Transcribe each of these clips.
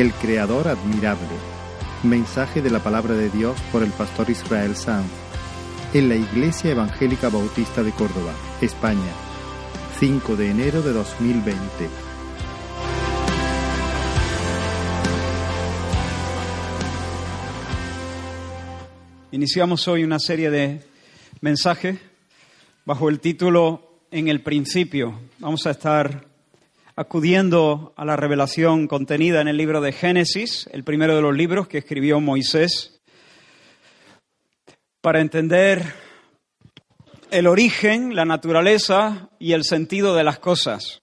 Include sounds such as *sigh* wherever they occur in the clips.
El Creador admirable. Mensaje de la palabra de Dios por el pastor Israel Sanz en la Iglesia Evangélica Bautista de Córdoba, España, 5 de enero de 2020. Iniciamos hoy una serie de mensajes bajo el título En el principio. Vamos a estar acudiendo a la revelación contenida en el libro de Génesis, el primero de los libros que escribió Moisés, para entender el origen, la naturaleza y el sentido de las cosas.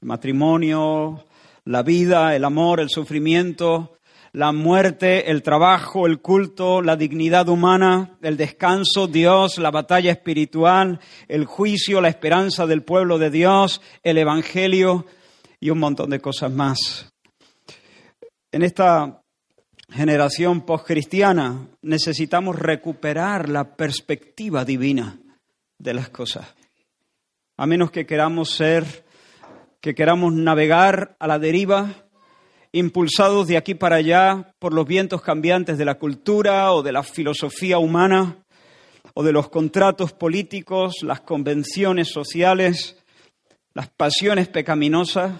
El matrimonio, la vida, el amor, el sufrimiento, la muerte, el trabajo, el culto, la dignidad humana, el descanso, Dios, la batalla espiritual, el juicio, la esperanza del pueblo de Dios, el Evangelio y un montón de cosas más. En esta generación postcristiana necesitamos recuperar la perspectiva divina de las cosas. A menos que queramos ser, que queramos navegar a la deriva, impulsados de aquí para allá por los vientos cambiantes de la cultura o de la filosofía humana o de los contratos políticos, las convenciones sociales, las pasiones pecaminosas,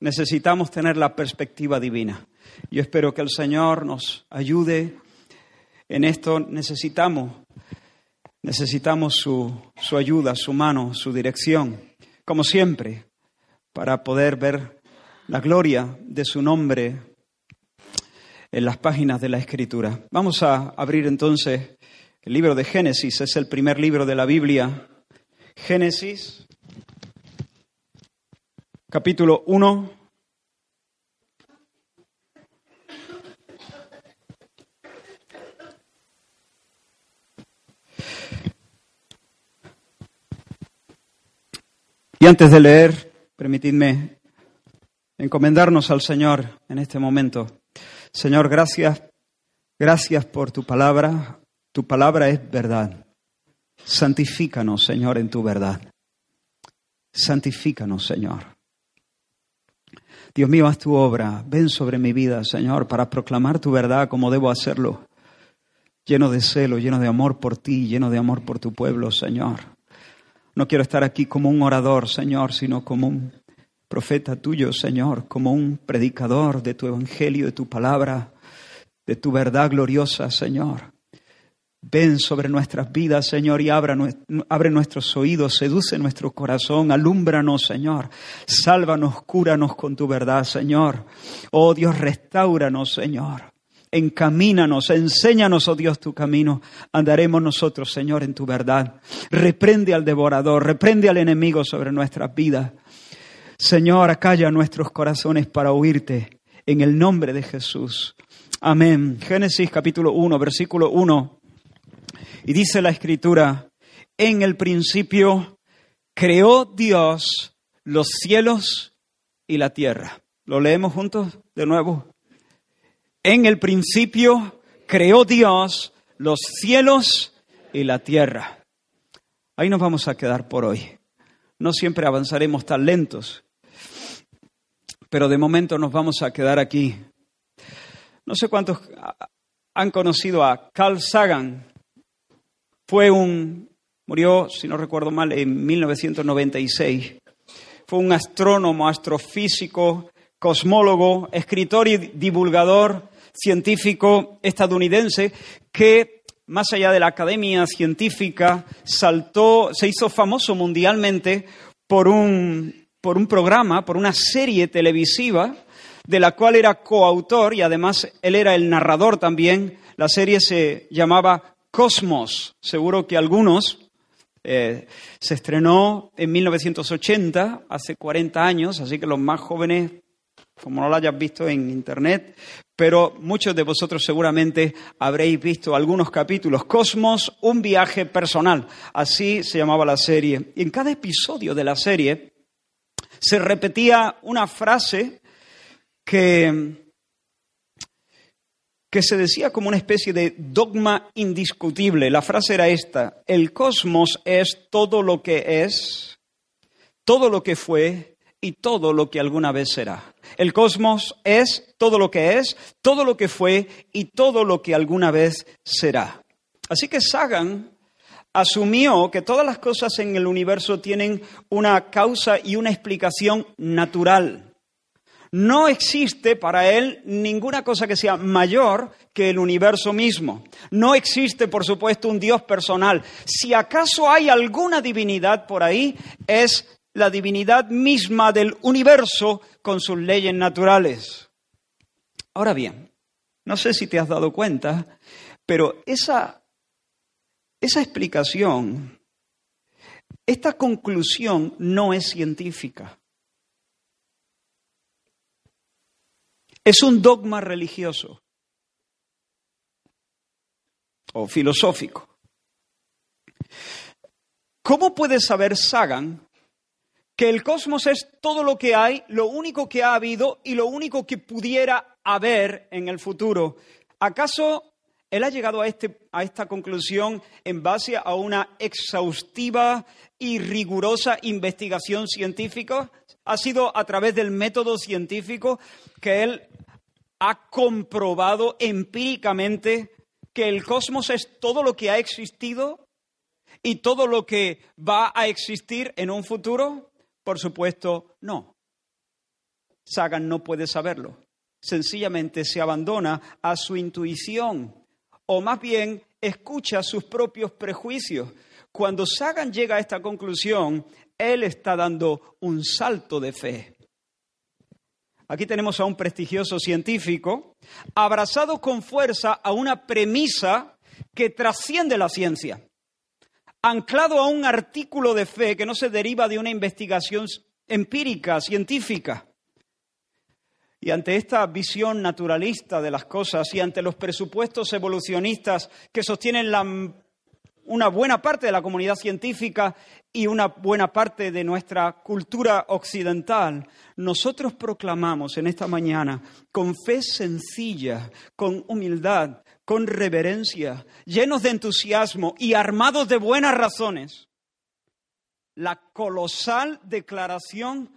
necesitamos tener la perspectiva divina. Yo espero que el Señor nos ayude en esto. Necesitamos, necesitamos su, su ayuda, su mano, su dirección, como siempre, para poder ver la gloria de su nombre en las páginas de la Escritura. Vamos a abrir entonces el libro de Génesis, es el primer libro de la Biblia. Génesis, capítulo 1. Y antes de leer, permitidme encomendarnos al Señor en este momento. Señor, gracias, gracias por tu palabra. Tu palabra es verdad. Santifícanos, Señor, en tu verdad. Santifícanos, Señor. Dios mío, haz tu obra. Ven sobre mi vida, Señor, para proclamar tu verdad como debo hacerlo. Lleno de celo, lleno de amor por ti, lleno de amor por tu pueblo, Señor. No quiero estar aquí como un orador, Señor, sino como un profeta tuyo, Señor, como un predicador de tu evangelio, de tu palabra, de tu verdad gloriosa, Señor. Ven sobre nuestras vidas, Señor, y abre nuestros oídos, seduce nuestro corazón, alúmbranos, Señor. Sálvanos, cúranos con tu verdad, Señor. Oh Dios, restauranos, Señor. Encamínanos, enséñanos, oh Dios, tu camino. Andaremos nosotros, Señor, en tu verdad. Reprende al devorador, reprende al enemigo sobre nuestras vidas. Señor, acalla nuestros corazones para oírte. En el nombre de Jesús. Amén. Génesis capítulo 1, versículo 1. Y dice la escritura, en el principio creó Dios los cielos y la tierra. ¿Lo leemos juntos de nuevo? En el principio creó Dios los cielos y la tierra. Ahí nos vamos a quedar por hoy. No siempre avanzaremos tan lentos, pero de momento nos vamos a quedar aquí. No sé cuántos han conocido a Carl Sagan. Fue un, murió, si no recuerdo mal, en 1996. Fue un astrónomo, astrofísico, cosmólogo, escritor y divulgador científico estadounidense que, más allá de la academia científica, saltó, se hizo famoso mundialmente por un, por un programa, por una serie televisiva de la cual era coautor y además él era el narrador también. La serie se llamaba Cosmos. Seguro que algunos eh, se estrenó en 1980, hace 40 años, así que los más jóvenes, como no lo hayas visto en internet, pero muchos de vosotros seguramente habréis visto algunos capítulos. Cosmos, un viaje personal. Así se llamaba la serie. Y en cada episodio de la serie se repetía una frase que, que se decía como una especie de dogma indiscutible. La frase era esta, el cosmos es todo lo que es, todo lo que fue y todo lo que alguna vez será. El cosmos es todo lo que es, todo lo que fue y todo lo que alguna vez será. Así que Sagan asumió que todas las cosas en el universo tienen una causa y una explicación natural. No existe para él ninguna cosa que sea mayor que el universo mismo. No existe, por supuesto, un Dios personal. Si acaso hay alguna divinidad por ahí, es la divinidad misma del universo con sus leyes naturales. Ahora bien, no sé si te has dado cuenta, pero esa, esa explicación, esta conclusión no es científica. Es un dogma religioso o filosófico. ¿Cómo puede saber Sagan que el cosmos es todo lo que hay, lo único que ha habido y lo único que pudiera haber en el futuro. ¿Acaso él ha llegado a, este, a esta conclusión en base a una exhaustiva y rigurosa investigación científica? ¿Ha sido a través del método científico que él ha comprobado empíricamente que el cosmos es todo lo que ha existido y todo lo que va a existir en un futuro? Por supuesto, no. Sagan no puede saberlo. Sencillamente se abandona a su intuición o más bien escucha sus propios prejuicios. Cuando Sagan llega a esta conclusión, él está dando un salto de fe. Aquí tenemos a un prestigioso científico abrazado con fuerza a una premisa que trasciende la ciencia anclado a un artículo de fe que no se deriva de una investigación empírica, científica. Y ante esta visión naturalista de las cosas y ante los presupuestos evolucionistas que sostienen una buena parte de la comunidad científica y una buena parte de nuestra cultura occidental, nosotros proclamamos en esta mañana con fe sencilla, con humildad, con reverencia, llenos de entusiasmo y armados de buenas razones, la colosal declaración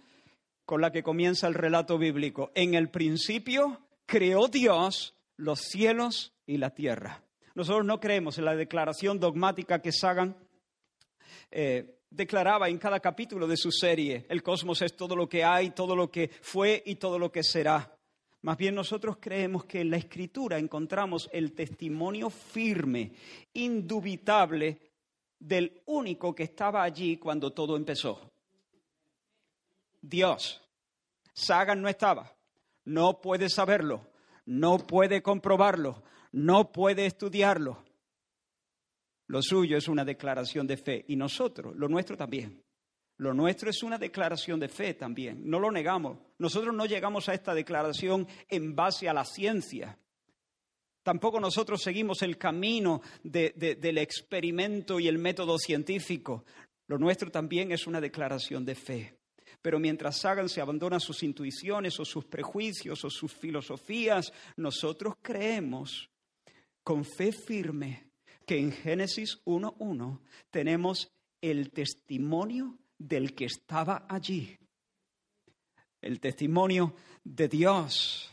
con la que comienza el relato bíblico. En el principio creó Dios los cielos y la tierra. Nosotros no creemos en la declaración dogmática que Sagan eh, declaraba en cada capítulo de su serie. El cosmos es todo lo que hay, todo lo que fue y todo lo que será. Más bien nosotros creemos que en la escritura encontramos el testimonio firme, indubitable, del único que estaba allí cuando todo empezó. Dios. Sagan no estaba. No puede saberlo. No puede comprobarlo. No puede estudiarlo. Lo suyo es una declaración de fe y nosotros, lo nuestro también. Lo nuestro es una declaración de fe también, no lo negamos. Nosotros no llegamos a esta declaración en base a la ciencia. Tampoco nosotros seguimos el camino del experimento y el método científico. Lo nuestro también es una declaración de fe. Pero mientras Sagan se abandona sus intuiciones o sus prejuicios o sus filosofías, nosotros creemos con fe firme que en Génesis 1.1 tenemos el testimonio del que estaba allí. El testimonio de Dios.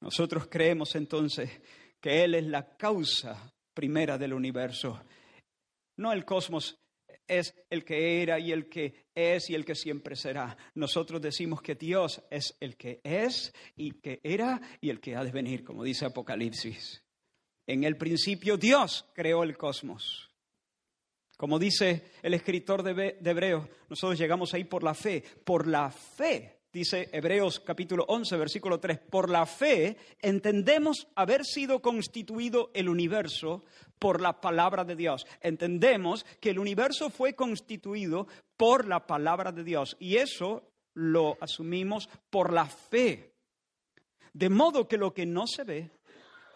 Nosotros creemos entonces que Él es la causa primera del universo. No el cosmos es el que era y el que es y el que siempre será. Nosotros decimos que Dios es el que es y que era y el que ha de venir, como dice Apocalipsis. En el principio Dios creó el cosmos. Como dice el escritor de Hebreos, nosotros llegamos ahí por la fe. Por la fe, dice Hebreos capítulo 11, versículo 3, por la fe entendemos haber sido constituido el universo por la palabra de Dios. Entendemos que el universo fue constituido por la palabra de Dios y eso lo asumimos por la fe. De modo que lo que no se ve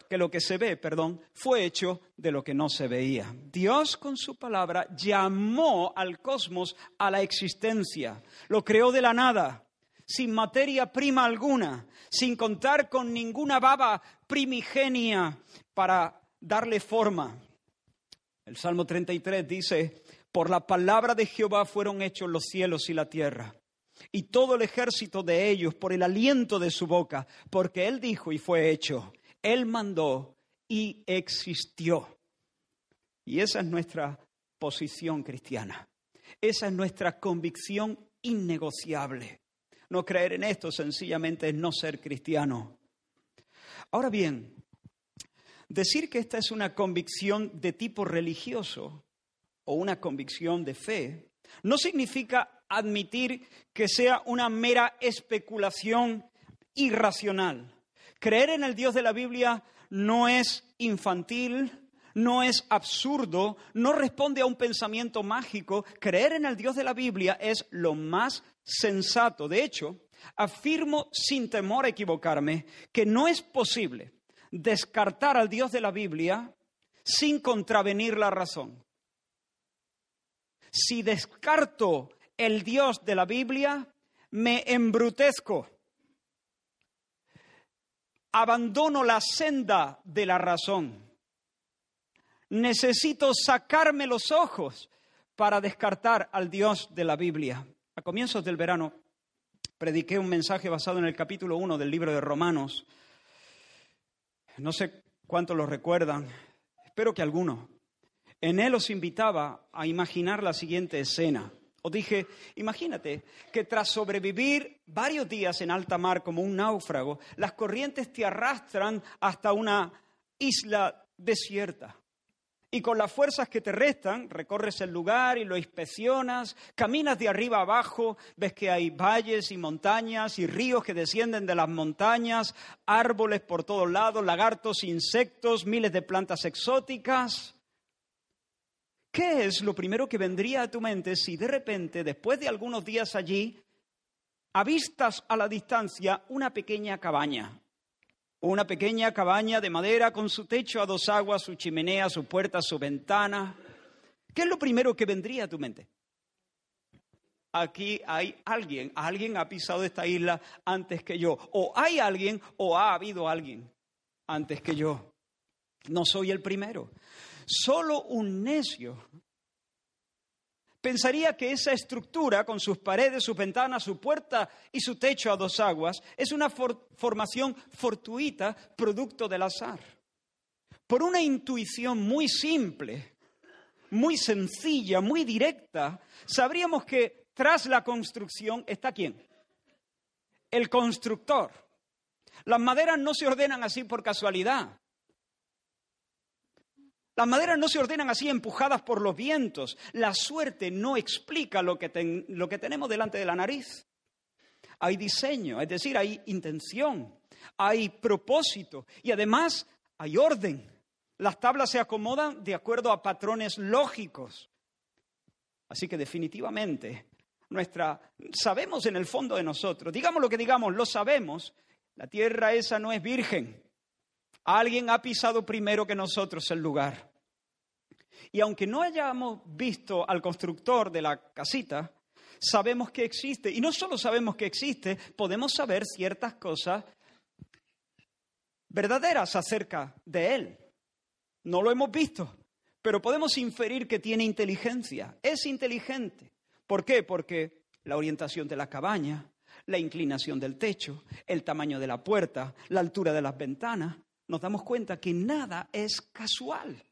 que lo que se ve, perdón, fue hecho de lo que no se veía. Dios con su palabra llamó al cosmos a la existencia, lo creó de la nada, sin materia prima alguna, sin contar con ninguna baba primigenia para darle forma. El Salmo 33 dice, por la palabra de Jehová fueron hechos los cielos y la tierra. y todo el ejército de ellos por el aliento de su boca, porque Él dijo y fue hecho. Él mandó y existió. Y esa es nuestra posición cristiana. Esa es nuestra convicción innegociable. No creer en esto sencillamente es no ser cristiano. Ahora bien, decir que esta es una convicción de tipo religioso o una convicción de fe no significa admitir que sea una mera especulación irracional. Creer en el Dios de la Biblia no es infantil, no es absurdo, no responde a un pensamiento mágico. Creer en el Dios de la Biblia es lo más sensato. De hecho, afirmo sin temor a equivocarme que no es posible descartar al Dios de la Biblia sin contravenir la razón. Si descarto el Dios de la Biblia, me embrutezco. Abandono la senda de la razón. Necesito sacarme los ojos para descartar al Dios de la Biblia. A comienzos del verano prediqué un mensaje basado en el capítulo 1 del libro de Romanos. No sé cuántos lo recuerdan, espero que algunos. En él os invitaba a imaginar la siguiente escena. Os dije, imagínate que tras sobrevivir varios días en alta mar como un náufrago, las corrientes te arrastran hasta una isla desierta. Y con las fuerzas que te restan, recorres el lugar y lo inspeccionas, caminas de arriba abajo, ves que hay valles y montañas y ríos que descienden de las montañas, árboles por todos lados, lagartos, insectos, miles de plantas exóticas. ¿Qué es lo primero que vendría a tu mente si de repente, después de algunos días allí, avistas a la distancia una pequeña cabaña? Una pequeña cabaña de madera con su techo a dos aguas, su chimenea, su puerta, su ventana. ¿Qué es lo primero que vendría a tu mente? Aquí hay alguien, alguien ha pisado esta isla antes que yo. O hay alguien o ha habido alguien antes que yo. No soy el primero. Solo un necio pensaría que esa estructura, con sus paredes, sus ventanas, su puerta y su techo a dos aguas, es una formación fortuita, producto del azar. Por una intuición muy simple, muy sencilla, muy directa, sabríamos que tras la construcción está quién? El constructor. Las maderas no se ordenan así por casualidad. Las maderas no se ordenan así empujadas por los vientos. La suerte no explica lo que, lo que tenemos delante de la nariz. Hay diseño, es decir, hay intención, hay propósito y además hay orden. Las tablas se acomodan de acuerdo a patrones lógicos. Así que definitivamente nuestra sabemos en el fondo de nosotros, digamos lo que digamos, lo sabemos, la tierra esa no es virgen. Alguien ha pisado primero que nosotros el lugar. Y aunque no hayamos visto al constructor de la casita, sabemos que existe. Y no solo sabemos que existe, podemos saber ciertas cosas verdaderas acerca de él. No lo hemos visto, pero podemos inferir que tiene inteligencia. Es inteligente. ¿Por qué? Porque la orientación de la cabaña, la inclinación del techo, el tamaño de la puerta, la altura de las ventanas, nos damos cuenta que nada es casual.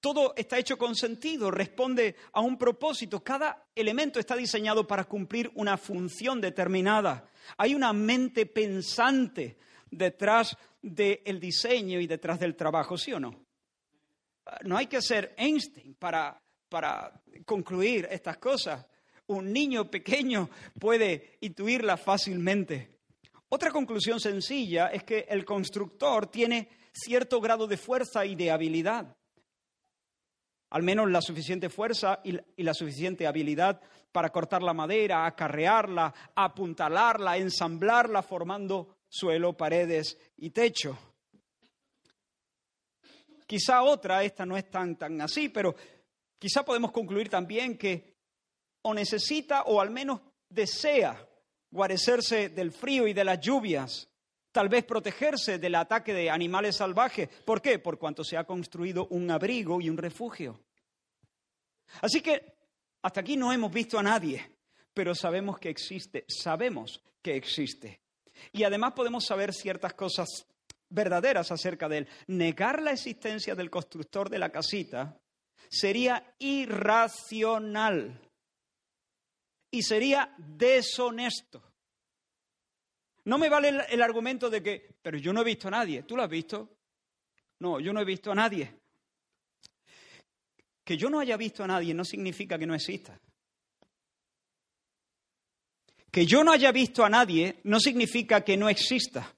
Todo está hecho con sentido, responde a un propósito. Cada elemento está diseñado para cumplir una función determinada. Hay una mente pensante detrás del diseño y detrás del trabajo, ¿sí o no? No hay que ser Einstein para, para concluir estas cosas. Un niño pequeño puede intuirlas fácilmente. Otra conclusión sencilla es que el constructor tiene cierto grado de fuerza y de habilidad. Al menos la suficiente fuerza y la suficiente habilidad para cortar la madera, acarrearla, apuntalarla, ensamblarla, formando suelo, paredes y techo. Quizá otra, esta no es tan, tan así, pero quizá podemos concluir también que o necesita o al menos desea guarecerse del frío y de las lluvias, tal vez protegerse del ataque de animales salvajes. ¿Por qué? Por cuanto se ha construido un abrigo y un refugio. Así que hasta aquí no hemos visto a nadie, pero sabemos que existe, sabemos que existe. Y además podemos saber ciertas cosas verdaderas acerca de él. Negar la existencia del constructor de la casita sería irracional y sería deshonesto. No me vale el, argumento de que, pero yo no he visto a nadie. ¿Tú lo has visto? No, yo no he visto a nadie. Que yo no haya visto a nadie no significa que no exista. Que yo no haya visto a nadie no significa que no exista.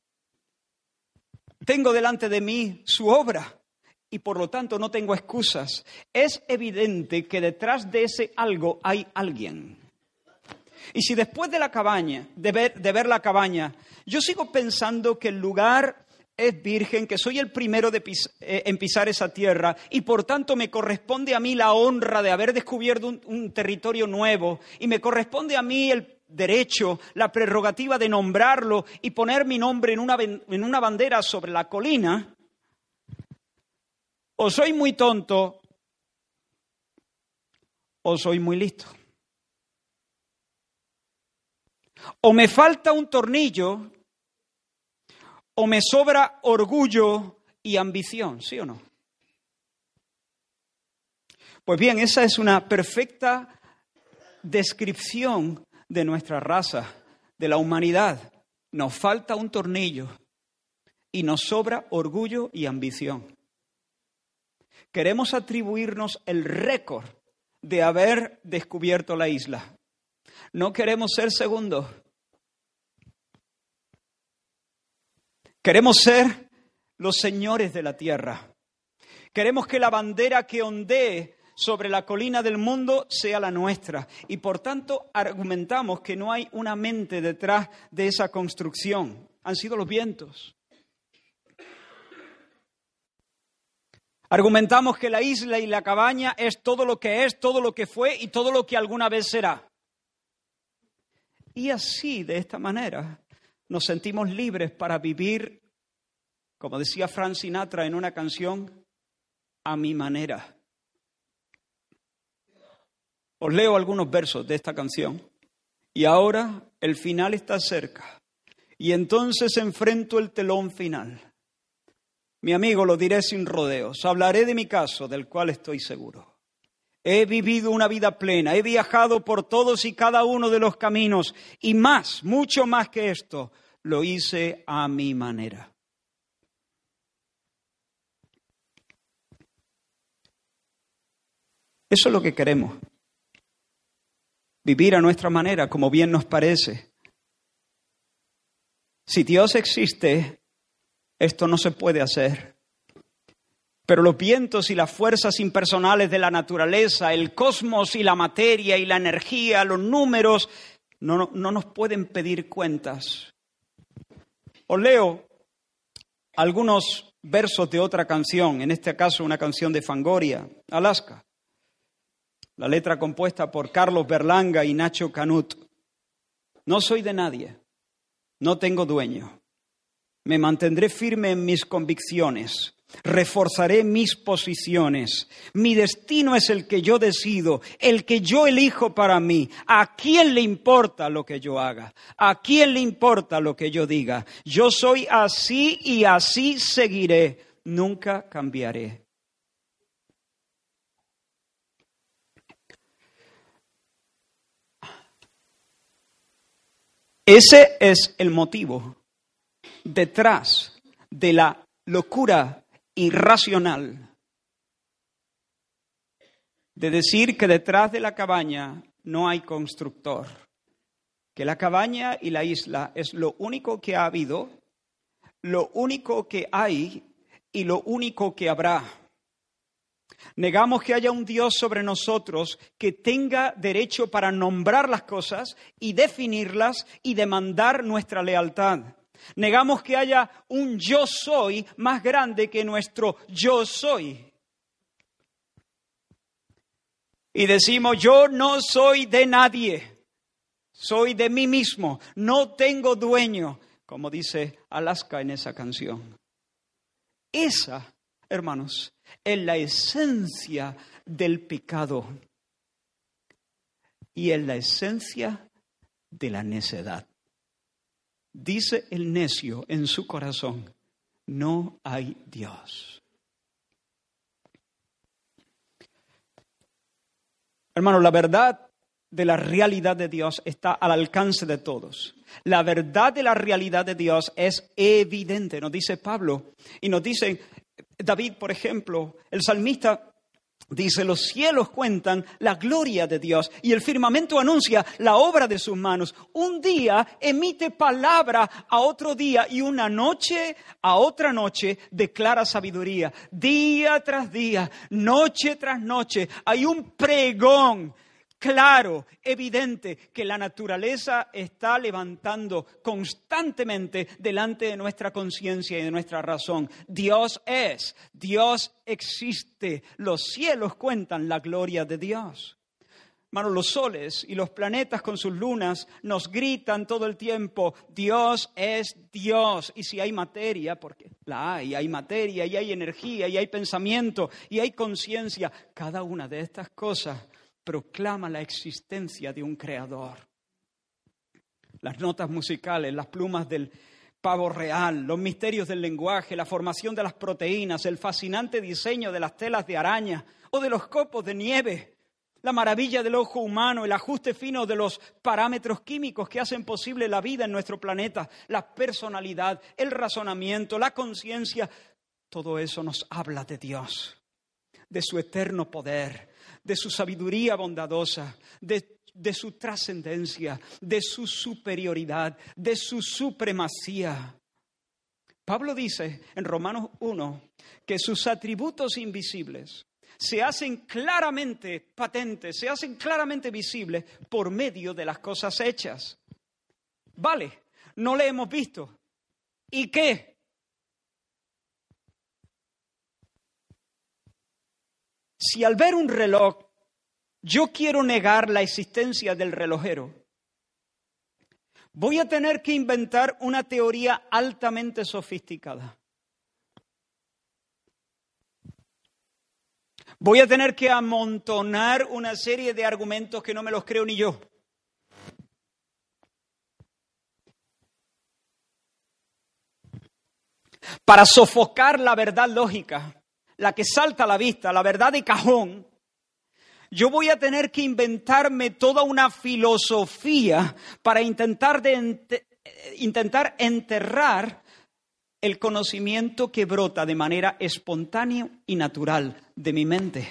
Tengo delante de mí su obra y por lo tanto no tengo excusas. Es evidente que detrás de ese algo hay alguien. Y si después de la cabaña, de ver, de ver la cabaña, yo sigo pensando que el lugar es virgen, que soy el primero eh, en pisar esa tierra y por tanto me corresponde a mí la honra de haber descubierto un territorio nuevo y me corresponde a mí el derecho, la prerrogativa de nombrarlo y poner mi nombre en una, en una bandera sobre la colina, o soy muy tonto o soy muy listo. O me falta un tornillo o me sobra orgullo y ambición, ¿sí o no? Pues bien, esa es una perfecta descripción de nuestra raza, de la humanidad. Nos falta un tornillo y nos sobra orgullo y ambición. Queremos atribuirnos el récord de haber descubierto la isla. No queremos ser segundos. Queremos ser los señores de la tierra. Queremos que la bandera que ondee sobre la colina del mundo sea la nuestra. Y por tanto argumentamos que no hay una mente detrás de esa construcción. Han sido los vientos. Argumentamos que la isla y la cabaña es todo lo que es, todo lo que fue y todo lo que alguna vez será. Y así, de esta manera, nos sentimos libres para vivir, como decía Frank Sinatra en una canción, a mi manera. Os leo algunos versos de esta canción. Y ahora el final está cerca. Y entonces enfrento el telón final. Mi amigo, lo diré sin rodeos. Hablaré de mi caso, del cual estoy seguro. He vivido una vida plena, he viajado por todos y cada uno de los caminos y más, mucho más que esto, lo hice a mi manera. Eso es lo que queremos vivir a nuestra manera, como bien nos parece. Si Dios existe, esto no se puede hacer. Pero los vientos y las fuerzas impersonales de la naturaleza, el cosmos y la materia y la energía, los números, no, no nos pueden pedir cuentas. Os leo algunos versos de otra canción, en este caso una canción de Fangoria, Alaska la letra compuesta por Carlos Berlanga y Nacho Canut. No soy de nadie, no tengo dueño. Me mantendré firme en mis convicciones, reforzaré mis posiciones. Mi destino es el que yo decido, el que yo elijo para mí. ¿A quién le importa lo que yo haga? ¿A quién le importa lo que yo diga? Yo soy así y así seguiré. Nunca cambiaré. Ese es el motivo detrás de la locura irracional de decir que detrás de la cabaña no hay constructor, que la cabaña y la isla es lo único que ha habido, lo único que hay y lo único que habrá. Negamos que haya un Dios sobre nosotros que tenga derecho para nombrar las cosas y definirlas y demandar nuestra lealtad. Negamos que haya un yo soy más grande que nuestro yo soy. Y decimos, yo no soy de nadie, soy de mí mismo, no tengo dueño, como dice Alaska en esa canción. Esa, hermanos, en la esencia del pecado y en la esencia de la necedad. Dice el necio en su corazón, no hay Dios. Hermano, la verdad de la realidad de Dios está al alcance de todos. La verdad de la realidad de Dios es evidente, nos dice Pablo. Y nos dice David, por ejemplo, el salmista Dice, los cielos cuentan la gloria de Dios y el firmamento anuncia la obra de sus manos. Un día emite palabra a otro día y una noche a otra noche declara sabiduría. Día tras día, noche tras noche, hay un pregón claro, evidente, que la naturaleza está levantando constantemente delante de nuestra conciencia y de nuestra razón. Dios es, Dios existe, los cielos cuentan la gloria de Dios. Hermano, los soles y los planetas con sus lunas nos gritan todo el tiempo, Dios es Dios. Y si hay materia, porque la hay, hay materia y hay energía y hay pensamiento y hay conciencia, cada una de estas cosas proclama la existencia de un creador. Las notas musicales, las plumas del pavo real, los misterios del lenguaje, la formación de las proteínas, el fascinante diseño de las telas de araña o de los copos de nieve, la maravilla del ojo humano, el ajuste fino de los parámetros químicos que hacen posible la vida en nuestro planeta, la personalidad, el razonamiento, la conciencia, todo eso nos habla de Dios, de su eterno poder, de su sabiduría bondadosa, de, su trascendencia, de su superioridad, de su supremacía. Pablo dice en Romanos 1 que sus atributos invisibles se hacen claramente patentes, se hacen claramente visibles por medio de las cosas hechas. Vale, no le hemos visto. ¿Y qué? Si al ver un reloj yo quiero negar la existencia del relojero, voy a tener que inventar una teoría altamente sofisticada. Voy a tener que amontonar una serie de argumentos que no me los creo ni yo. Para sofocar la verdad lógica la que salta a la vista, la verdad de cajón, yo voy a tener que inventarme toda una filosofía para intentar, intentar enterrar el conocimiento que brota de manera espontánea y natural de mi mente.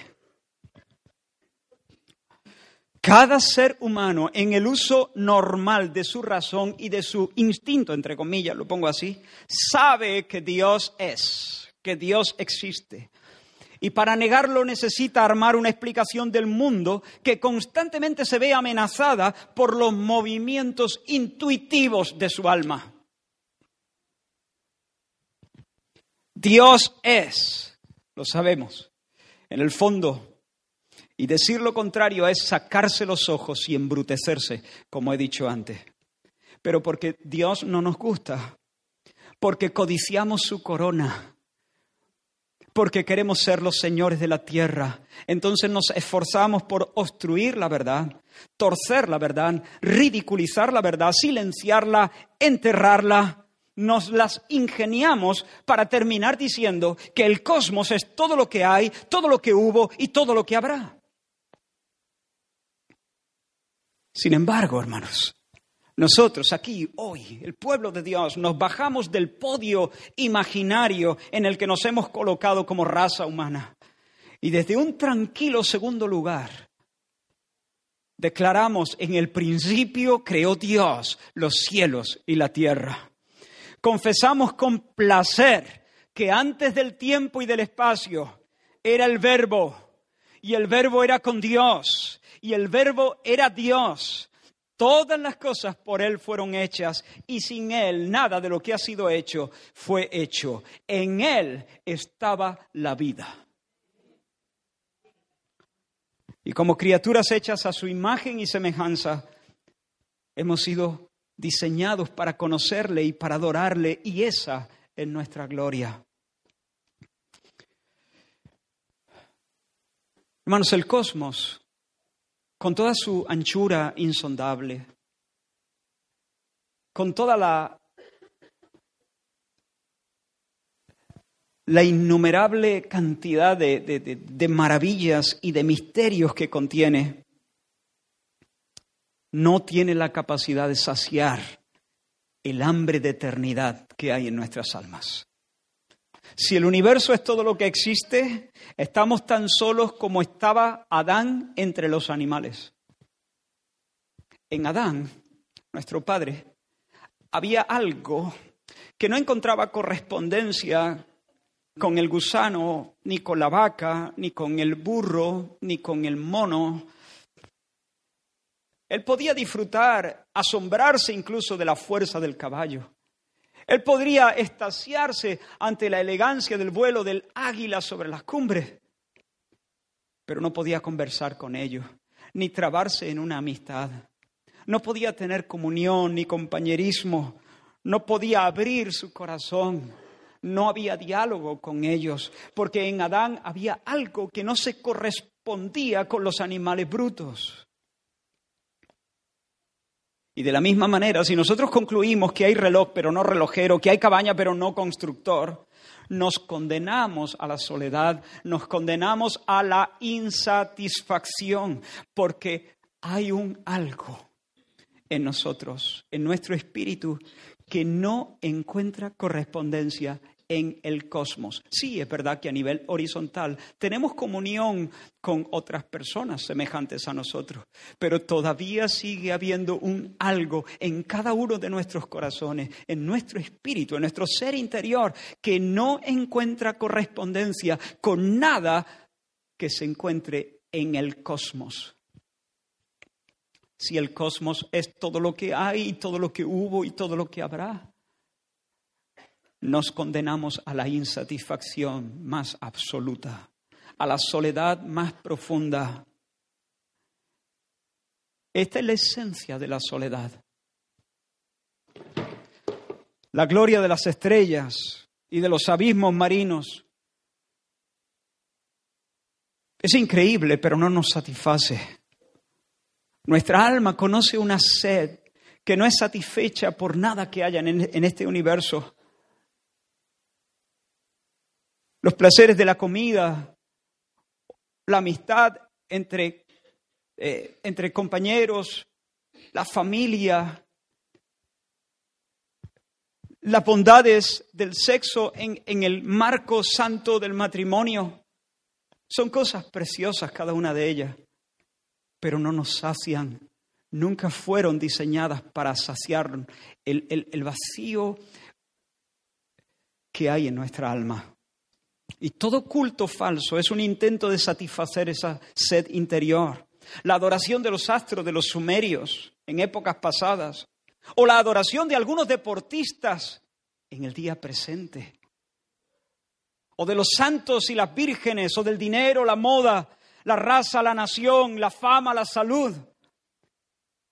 Cada ser humano en el uso normal de su razón y de su instinto, entre comillas, lo pongo así, sabe que Dios es, que Dios existe, y para negarlo necesita armar una explicación del mundo que constantemente se ve amenazada por los movimientos intuitivos de su alma. Dios es, lo sabemos, en el fondo. Y decir lo contrario es sacarse los ojos y embrutecerse, como he dicho antes. Pero porque Dios no nos gusta, porque codiciamos su corona, porque queremos ser los señores de la tierra. Entonces nos esforzamos por obstruir la verdad, torcer la verdad, ridiculizar la verdad, silenciarla, enterrarla. Nos las ingeniamos para terminar diciendo que el cosmos es todo lo que hay, todo lo que hubo y todo lo que habrá. Sin embargo, hermanos, nosotros aquí, hoy, el pueblo de Dios, nos bajamos del podio imaginario en el que nos hemos colocado como raza humana y desde un tranquilo segundo lugar declaramos en el principio creó Dios los cielos y la tierra. Confesamos con placer que antes del tiempo y del espacio era el verbo y el verbo era con Dios y el verbo era Dios Todas las cosas por Él fueron hechas y sin Él nada de lo que ha sido hecho fue hecho. En Él estaba la vida. Y como criaturas hechas a su imagen y semejanza, hemos sido diseñados para conocerle y para adorarle y esa es nuestra gloria. Hermanos, el cosmos con toda su anchura insondable, con toda la, innumerable cantidad de maravillas y de misterios que contiene, no tiene la capacidad de saciar el hambre de eternidad que hay en nuestras almas. Si el universo es todo lo que existe, estamos tan solos como estaba Adán entre los animales. En Adán, nuestro padre, había algo que no encontraba correspondencia con el gusano, ni con la vaca, ni con el burro, ni con el mono. Él podía disfrutar, asombrarse incluso de la fuerza del caballo. Él podría estasiarse ante la elegancia del vuelo del águila sobre las cumbres, pero no podía conversar con ellos, ni trabarse en una amistad. No podía tener comunión ni compañerismo, no podía abrir su corazón, no había diálogo con ellos, porque en Adán había algo que no se correspondía con los animales brutos. Y de la misma manera, si nosotros concluimos que hay reloj pero no relojero, que hay cabaña pero no constructor, nos condenamos a la soledad, nos condenamos a la insatisfacción, porque hay un algo en nosotros, en nuestro espíritu, que no encuentra correspondencia en el cosmos. Sí, es verdad que a nivel horizontal tenemos comunión con otras personas semejantes a nosotros, pero todavía sigue habiendo un algo en cada uno de nuestros corazones, en nuestro espíritu, en nuestro ser interior, que no encuentra correspondencia con nada que se encuentre en el cosmos. Si el cosmos es todo lo que hay, y todo lo que hubo y todo lo que habrá nos condenamos a la insatisfacción más absoluta, a la soledad más profunda. Esta es la esencia de la soledad. La gloria de las estrellas y de los abismos marinos es increíble, pero no nos satisface. Nuestra alma conoce una sed que no es satisfecha por nada que haya en este universo los placeres de la comida, la amistad entre, eh, entre compañeros, la familia, las bondades del sexo en, en el marco santo del matrimonio. Son cosas preciosas cada una de ellas, pero no nos sacian. Nunca fueron diseñadas para saciar el, el vacío que hay en nuestra alma. Y todo culto falso es un intento de satisfacer esa sed interior. La adoración de los astros de los sumerios en épocas pasadas, o la adoración de algunos deportistas en el día presente, o de los santos y las vírgenes, o del dinero, la moda, la raza, la nación, la fama, la salud,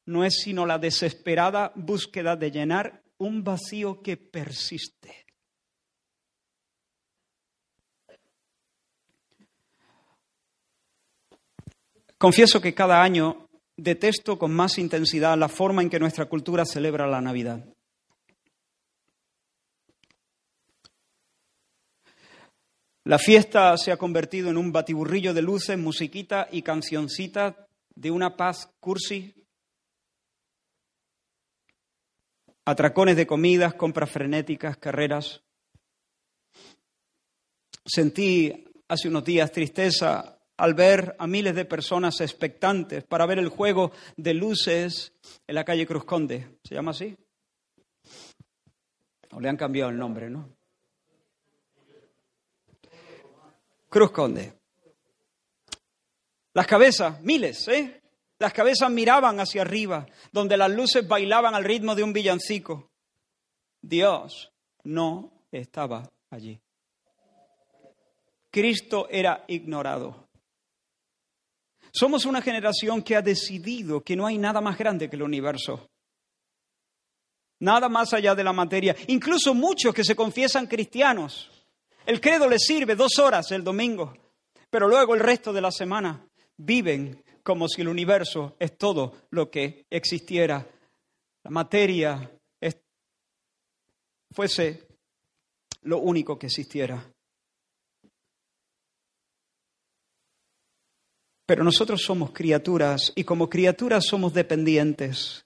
no es sino la desesperada búsqueda de llenar un vacío que persiste. Confieso que cada año detesto con más intensidad la forma en que nuestra cultura celebra la Navidad. La fiesta se ha convertido en un batiburrillo de luces, musiquita y cancioncita de una paz cursi. Atracones de comidas, compras frenéticas, carreras. Sentí hace unos días tristeza al ver a miles de personas expectantes para ver el juego de luces en la calle Cruz Conde. ¿Se llama así? O le han cambiado el nombre, ¿no? Cruz Conde. Las cabezas, miles, ¿eh? Las cabezas miraban hacia arriba, donde las luces bailaban al ritmo de un villancico. Dios no estaba allí. Cristo era ignorado. Somos una generación que ha decidido que no hay nada más grande que el universo. Nada más allá de la materia. Incluso muchos que se confiesan cristianos. El credo les sirve dos horas el domingo, pero luego el resto de la semana viven como si el universo es todo lo que existiera. La materia es fuese lo único que existiera. Pero nosotros somos criaturas y como criaturas somos dependientes.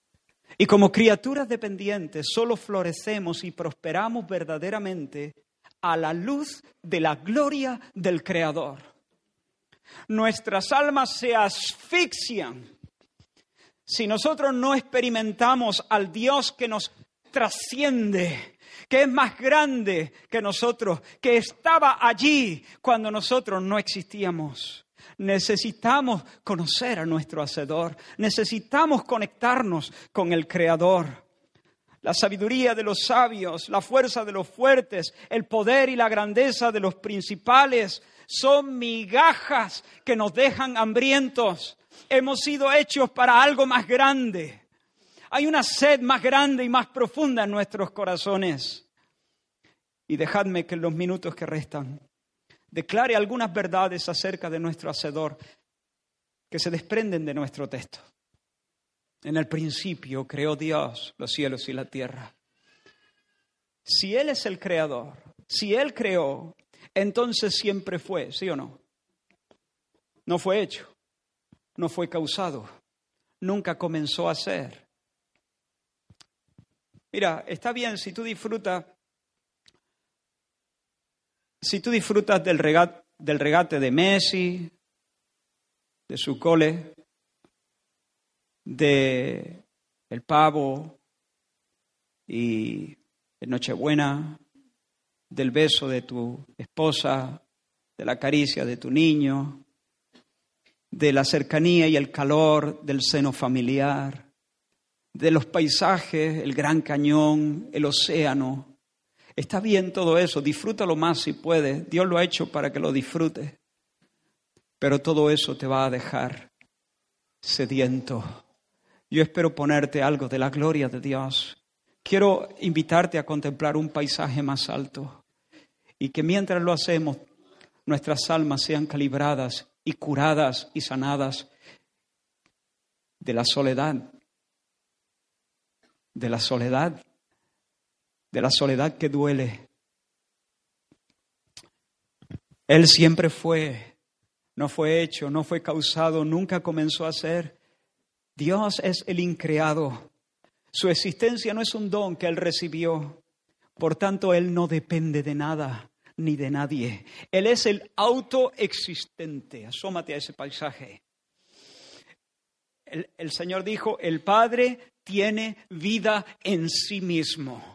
Y como criaturas dependientes solo florecemos y prosperamos verdaderamente a la luz de la gloria del Creador. Nuestras almas se asfixian si nosotros no experimentamos al Dios que nos trasciende, que es más grande que nosotros, que estaba allí cuando nosotros no existíamos. Necesitamos conocer a nuestro Hacedor, necesitamos conectarnos con el Creador. La sabiduría de los sabios, la fuerza de los fuertes, el poder y la grandeza de los principales son migajas que nos dejan hambrientos. Hemos sido hechos para algo más grande. Hay una sed más grande y más profunda en nuestros corazones. Y dejadme que en los minutos que restan declare algunas verdades acerca de nuestro Hacedor que se desprenden de nuestro texto. En el principio creó Dios los cielos y la tierra. Si Él es el creador, si Él creó, entonces siempre fue, ¿sí o no? No fue hecho, no fue causado, nunca comenzó a ser. Mira, está bien si tú disfrutas si tú disfrutas del regate, del regate de Messi, de su cole, de el pavo y de Nochebuena, del beso de tu esposa, de la caricia de tu niño, de la cercanía y el calor del seno familiar, de los paisajes, el gran cañón, el océano, Está bien todo eso, disfrútalo más si puedes. Dios lo ha hecho para que lo disfrutes. Pero todo eso te va a dejar sediento. Yo espero ponerte algo de la gloria de Dios. Quiero invitarte a contemplar un paisaje más alto y que mientras lo hacemos, nuestras almas sean calibradas y curadas y sanadas de la soledad, de la soledad de la soledad que duele. Él siempre fue, no fue hecho, no fue causado, nunca comenzó a ser. Dios es el increado. Su existencia no es un don que Él recibió. Por tanto, Él no depende de nada ni de nadie. Él es el autoexistente. Asómate a ese paisaje. El, el Señor dijo, el Padre tiene vida en sí mismo.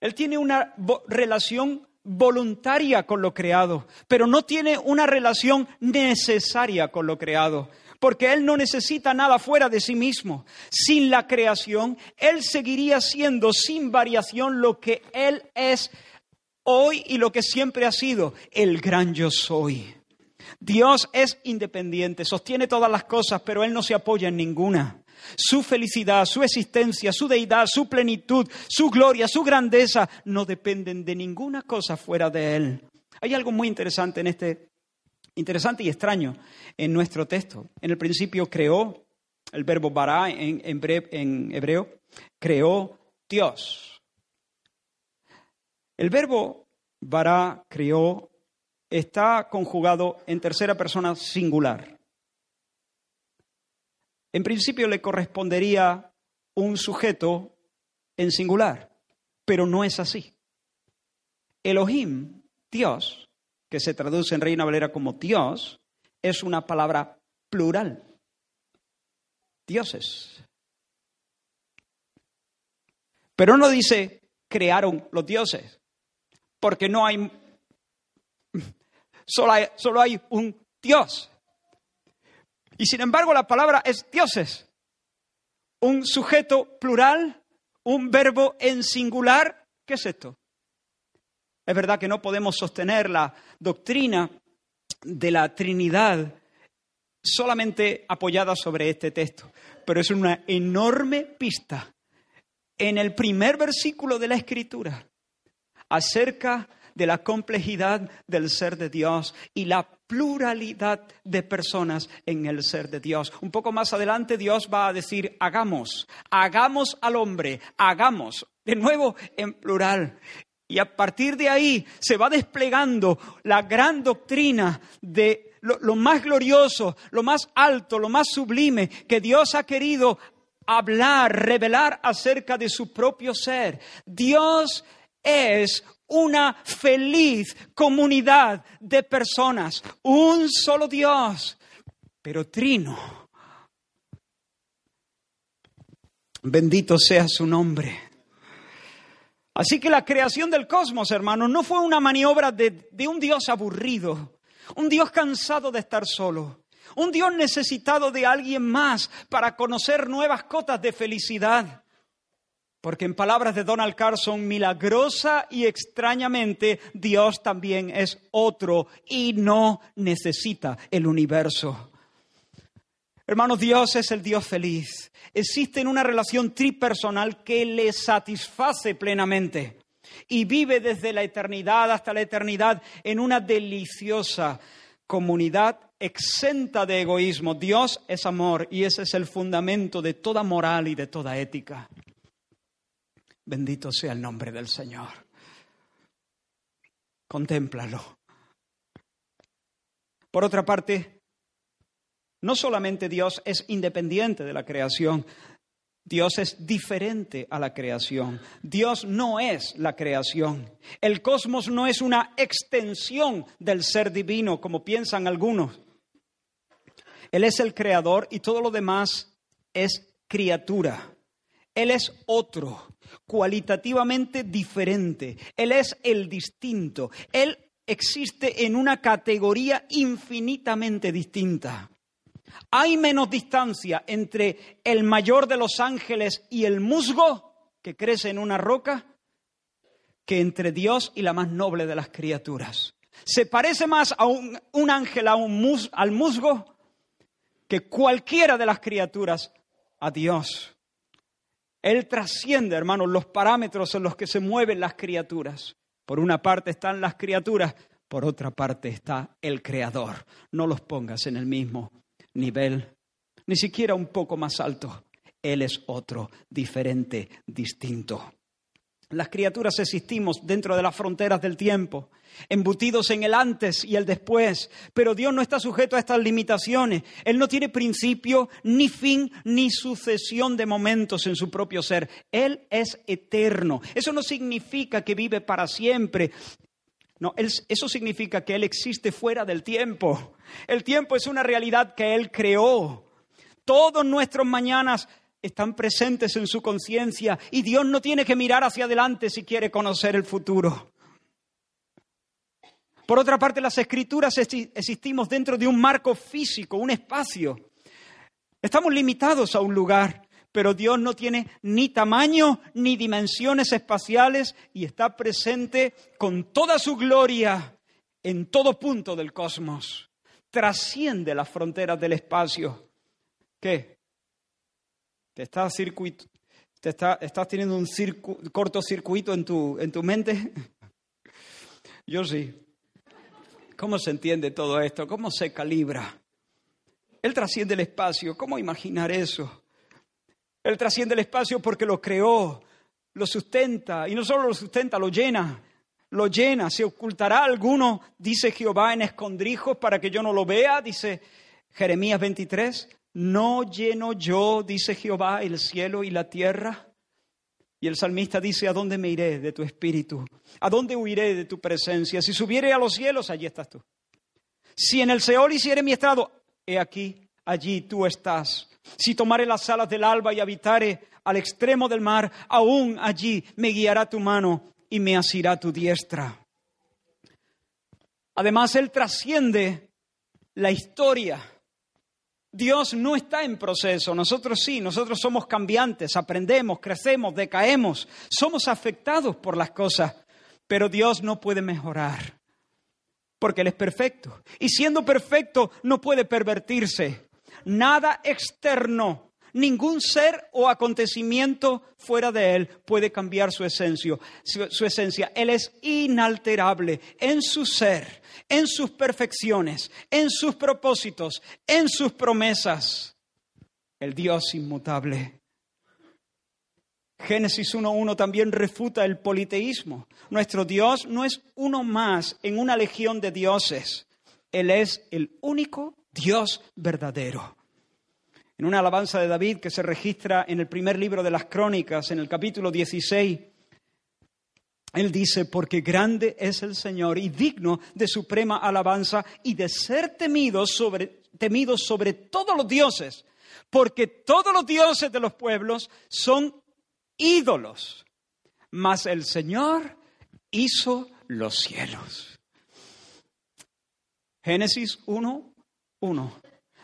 Él tiene una relación voluntaria con lo creado, pero no tiene una relación necesaria con lo creado, porque Él no necesita nada fuera de sí mismo. Sin la creación, Él seguiría siendo sin variación lo que Él es hoy y lo que siempre ha sido, el gran yo soy. Dios es independiente, sostiene todas las cosas, pero Él no se apoya en ninguna. Su felicidad, su existencia, su deidad, su plenitud, su gloria, su grandeza no dependen de ninguna cosa fuera de Él. Hay algo muy interesante en este, interesante y extraño en nuestro texto. En el principio creó, el verbo bará en, en hebreo, creó Dios. El verbo bará, creó, está conjugado en tercera persona singular. En principio le correspondería un sujeto en singular, pero no es así. Elohim, Dios, que se traduce en Reina Valera como Dios, es una palabra plural. Dioses. Pero no dice crearon los dioses, porque no hay, *laughs* solo hay, solo hay un Dios. Y sin embargo la palabra es dioses. Un sujeto plural, un verbo en singular. ¿Qué es esto? Es verdad que no podemos sostener la doctrina de la Trinidad solamente apoyada sobre este texto, pero es una enorme pista en el primer versículo de la Escritura acerca de la complejidad del ser de Dios y la pluralidad de personas en el ser de Dios. Un poco más adelante Dios va a decir, hagamos, hagamos al hombre, hagamos. de nuevo en plural. Y a partir de ahí se va desplegando la gran doctrina de lo, más glorioso, lo más alto, lo más sublime que Dios ha querido hablar, revelar acerca de su propio ser. Dios es una feliz comunidad de personas, un solo Dios, pero trino. Bendito sea su nombre. Así que la creación del cosmos, hermanos, no fue una maniobra de, de, un Dios aburrido, un Dios cansado de estar solo, un Dios necesitado de alguien más para conocer nuevas cotas de felicidad. Porque en palabras de Donald Carson, milagrosa y extrañamente, Dios también es otro y no necesita el universo. Hermanos, Dios es el Dios feliz. Existe una relación tripersonal que le satisface plenamente y vive desde la eternidad hasta la eternidad en una deliciosa comunidad exenta de egoísmo. Dios es amor y ese es el fundamento de toda moral y de toda ética. Bendito sea el nombre del Señor. Contémplalo. Por otra parte, no solamente Dios es independiente de la creación, Dios es diferente a la creación. Dios no es la creación. El cosmos no es una extensión del ser divino, como piensan algunos. Él es el creador y todo lo demás es criatura. Él es otro, cualitativamente diferente. Él es el distinto. Él existe en una categoría infinitamente distinta. Hay menos distancia entre el mayor de los ángeles y el musgo que crece en una roca que entre Dios y la más noble de las criaturas. Se parece más a un, ángel a un al musgo que cualquiera de las criaturas a Dios. Él trasciende, hermanos, los parámetros en los que se mueven las criaturas. Por una parte están las criaturas, por otra parte está el Creador. No los pongas en el mismo nivel, ni siquiera un poco más alto. Él es otro, diferente, distinto. Las criaturas existimos dentro de las fronteras del tiempo, embutidos en el antes y el después, pero Dios no está sujeto a estas limitaciones. Él no tiene principio, ni fin, ni sucesión de momentos en su propio ser. Él es eterno. Eso no significa que vive para siempre. No, eso significa que Él existe fuera del tiempo. El tiempo es una realidad que Él creó. Todos nuestros mañanas están presentes en su conciencia y Dios no tiene que mirar hacia adelante si quiere conocer el futuro. Por otra parte, las escrituras existimos dentro de un marco físico, un espacio. Estamos limitados a un lugar pero Dios no tiene ni tamaño ni dimensiones espaciales y está presente con toda su gloria en todo punto del cosmos. Trasciende las fronteras del espacio. ¿Qué? ¿Te estás, circuito, te estás teniendo un cortocircuito en tu, en tu mente? *laughs* Yo sí. ¿Cómo se entiende todo esto? ¿Cómo se calibra? Él trasciende el espacio. ¿Cómo imaginar eso? Él trasciende el espacio porque lo creó, lo sustenta, y no solo lo sustenta, lo llena, lo llena. ¿Se ocultará alguno, dice Jehová, en escondrijos para que yo no lo vea? Dice Jeremías 23. ¿No lleno yo, dice Jehová, el cielo y la tierra? Y el salmista dice, ¿a dónde me iré de tu espíritu? ¿A dónde huiré de tu presencia? Si subiere a los cielos, allí estás tú. Si en el Seol hiciere mi estrado, he aquí, allí tú estás. Si tomare las alas del alba y habitare al extremo del mar, aún allí me guiará tu mano y me asirá tu diestra. Además, Él trasciende la historia. Dios no está en proceso, nosotros sí, nosotros somos cambiantes, aprendemos, crecemos, decaemos, somos afectados por las cosas, pero Dios no puede mejorar, porque Él es perfecto. Y siendo perfecto, no puede pervertirse nada externo, ningún ser o acontecimiento fuera de Él puede cambiar su esencia. Su, esencia. Él es inalterable en su ser, en sus perfecciones, en sus propósitos, en sus promesas. El Dios inmutable. Génesis 1.1 también refuta el politeísmo. Nuestro Dios no es uno más en una legión de dioses. Él es el único Dios verdadero. En una alabanza de David que se registra en el primer libro de las Crónicas, en el capítulo 16, él dice, porque grande es el Señor y digno de suprema alabanza y de ser temido sobre, temido sobre todos los dioses, porque todos los dioses de los pueblos son ídolos, mas el Señor hizo los cielos. Génesis 1, 1.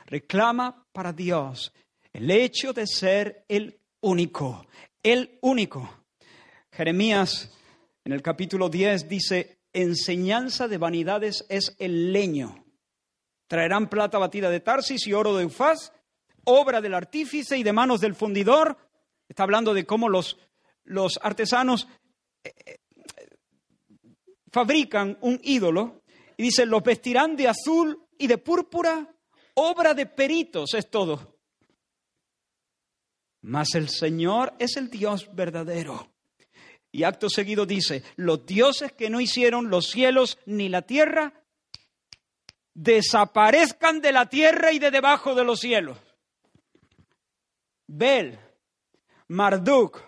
Reclama para Dios el hecho de ser el único, el único. Jeremías en el capítulo 10 dice, enseñanza de vanidades es el leño. Traerán plata batida de Tarsis y oro de Ufaz, obra del artífice y de manos del fundidor, Está hablando de cómo los, los artesanos eh, eh, fabrican un ídolo y dice, los vestirán de azul y de púrpura, obra de peritos es todo. Mas el Señor es el Dios verdadero. Y acto seguido dice, los dioses que no hicieron los cielos ni la tierra, desaparezcan de la tierra y de debajo de los cielos. Bel, Marduk,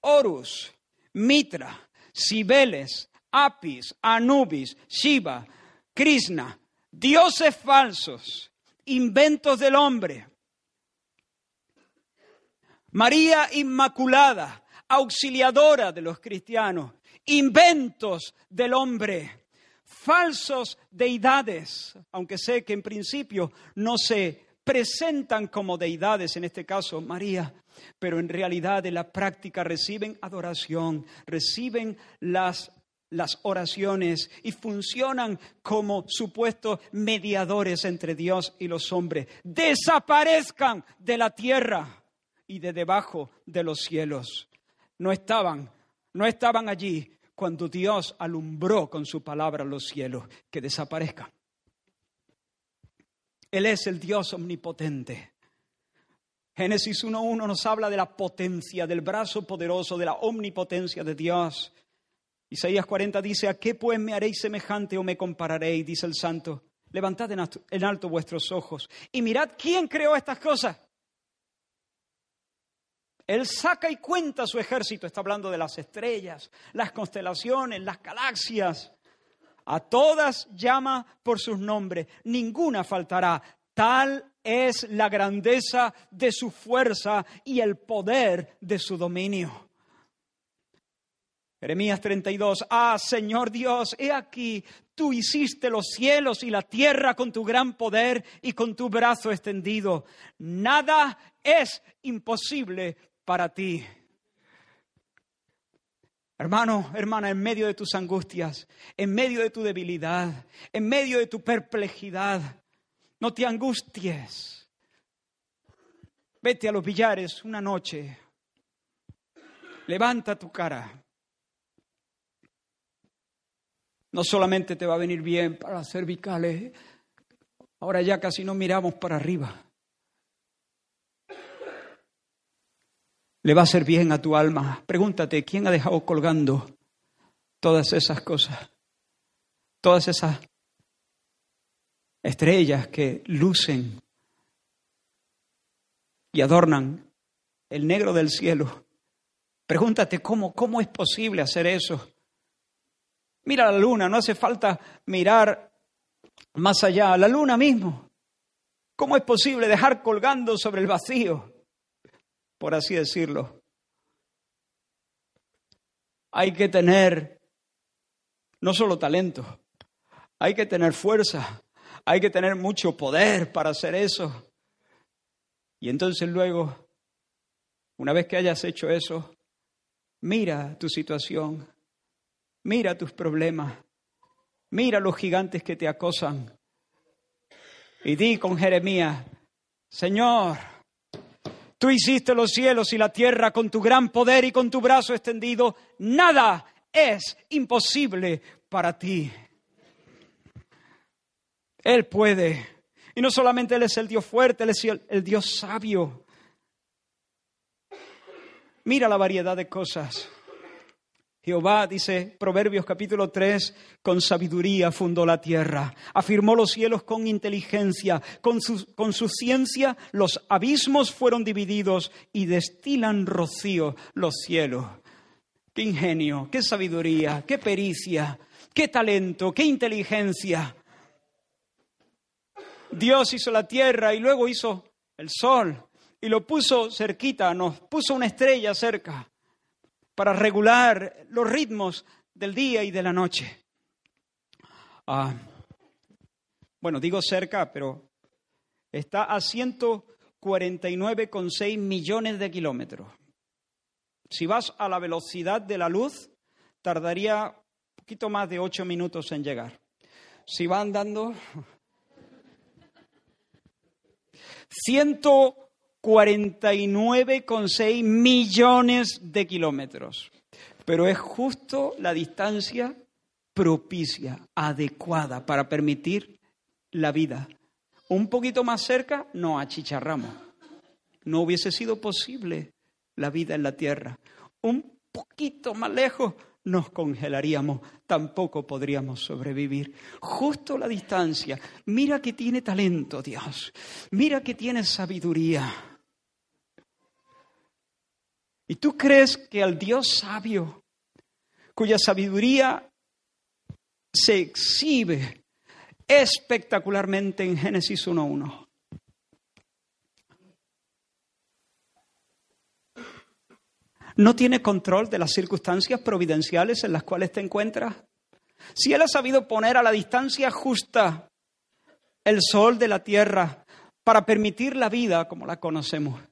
Horus, Mitra, Cibeles, Apis, Anubis, Shiva, Krishna, dioses falsos, inventos del hombre. María Inmaculada, auxiliadora de los cristianos, inventos del hombre, falsos deidades, aunque sé que en principio no se presentan como deidades, en este caso María, pero en realidad en la práctica reciben adoración, reciben las, las oraciones y funcionan como supuestos mediadores entre Dios y los hombres. Desaparezcan de la tierra y de debajo de los cielos. No estaban, no estaban allí cuando Dios alumbró con su palabra los cielos, que desaparezcan. Él es el Dios omnipotente. Génesis 1.1 nos habla de la potencia, del brazo poderoso, de la omnipotencia de Dios. Isaías 40 dice, ¿a qué pues me haréis semejante o me compararéis? Dice el santo. Levantad en alto vuestros ojos y mirad quién creó estas cosas. Él saca y cuenta su ejército, está hablando de las estrellas, las constelaciones, las galaxias. A todas llama por sus nombres, ninguna faltará. Tal es la grandeza de su fuerza y el poder de su dominio. Jeremías 32, ah Señor Dios, he aquí, tú hiciste los cielos y la tierra con tu gran poder y con tu brazo extendido. Nada es imposible para ti. Hermano, hermana, en medio de tus angustias, en medio de tu debilidad, en medio de tu perplejidad, no te angusties. Vete a los billares una noche. Levanta tu cara. No solamente te va a venir bien para las cervicales, ahora ya casi no miramos para arriba. Le va a hacer bien a tu alma. Pregúntate, ¿quién ha dejado colgando todas esas cosas? Todas esas estrellas que lucen y adornan el negro del cielo. Pregúntate cómo, cómo es posible hacer eso. Mira la luna, no hace falta mirar más allá, la luna mismo. ¿Cómo es posible dejar colgando sobre el vacío? Por así decirlo. Hay que tener no solo talento, hay que tener fuerza, hay que tener mucho poder para hacer eso. Y entonces luego, una vez que hayas hecho eso, mira tu situación, mira tus problemas, mira los gigantes que te acosan. Y di con Jeremías, Señor, Tú hiciste los cielos y la tierra con tu gran poder y con tu brazo extendido. Nada es imposible para ti. Él puede. Y no solamente Él es el Dios fuerte, Él es el, Dios sabio. Mira la variedad de cosas. Jehová, dice Proverbios capítulo 3, con sabiduría fundó la tierra, afirmó los cielos con inteligencia, con su, con su ciencia los abismos fueron divididos y destilan rocío los cielos. Qué ingenio, qué sabiduría, qué pericia, qué talento, qué inteligencia. Dios hizo la tierra y luego hizo el sol y lo puso cerquita, nos puso una estrella cerca para regular los ritmos del día y de la noche. Ah, bueno, digo cerca, pero está a 149,6 millones de kilómetros. Si vas a la velocidad de la luz, tardaría un poquito más de ocho minutos en llegar. Si va andando, 149,6 millones de kilómetros. Pero es justo la distancia propicia, adecuada para permitir la vida. Un poquito más cerca, no achicharramos. No hubiese sido posible la vida en la tierra. Un poquito más lejos nos congelaríamos, tampoco podríamos sobrevivir. Justo la distancia. Mira que tiene talento Dios, mira que tiene sabiduría. ¿Y tú crees que al Dios sabio, cuya sabiduría se exhibe espectacularmente en Génesis 1.1, no tiene control de las circunstancias providenciales en las cuales te encuentras. Si Él ha sabido poner a la distancia justa el sol de la tierra para permitir la vida como la conocemos,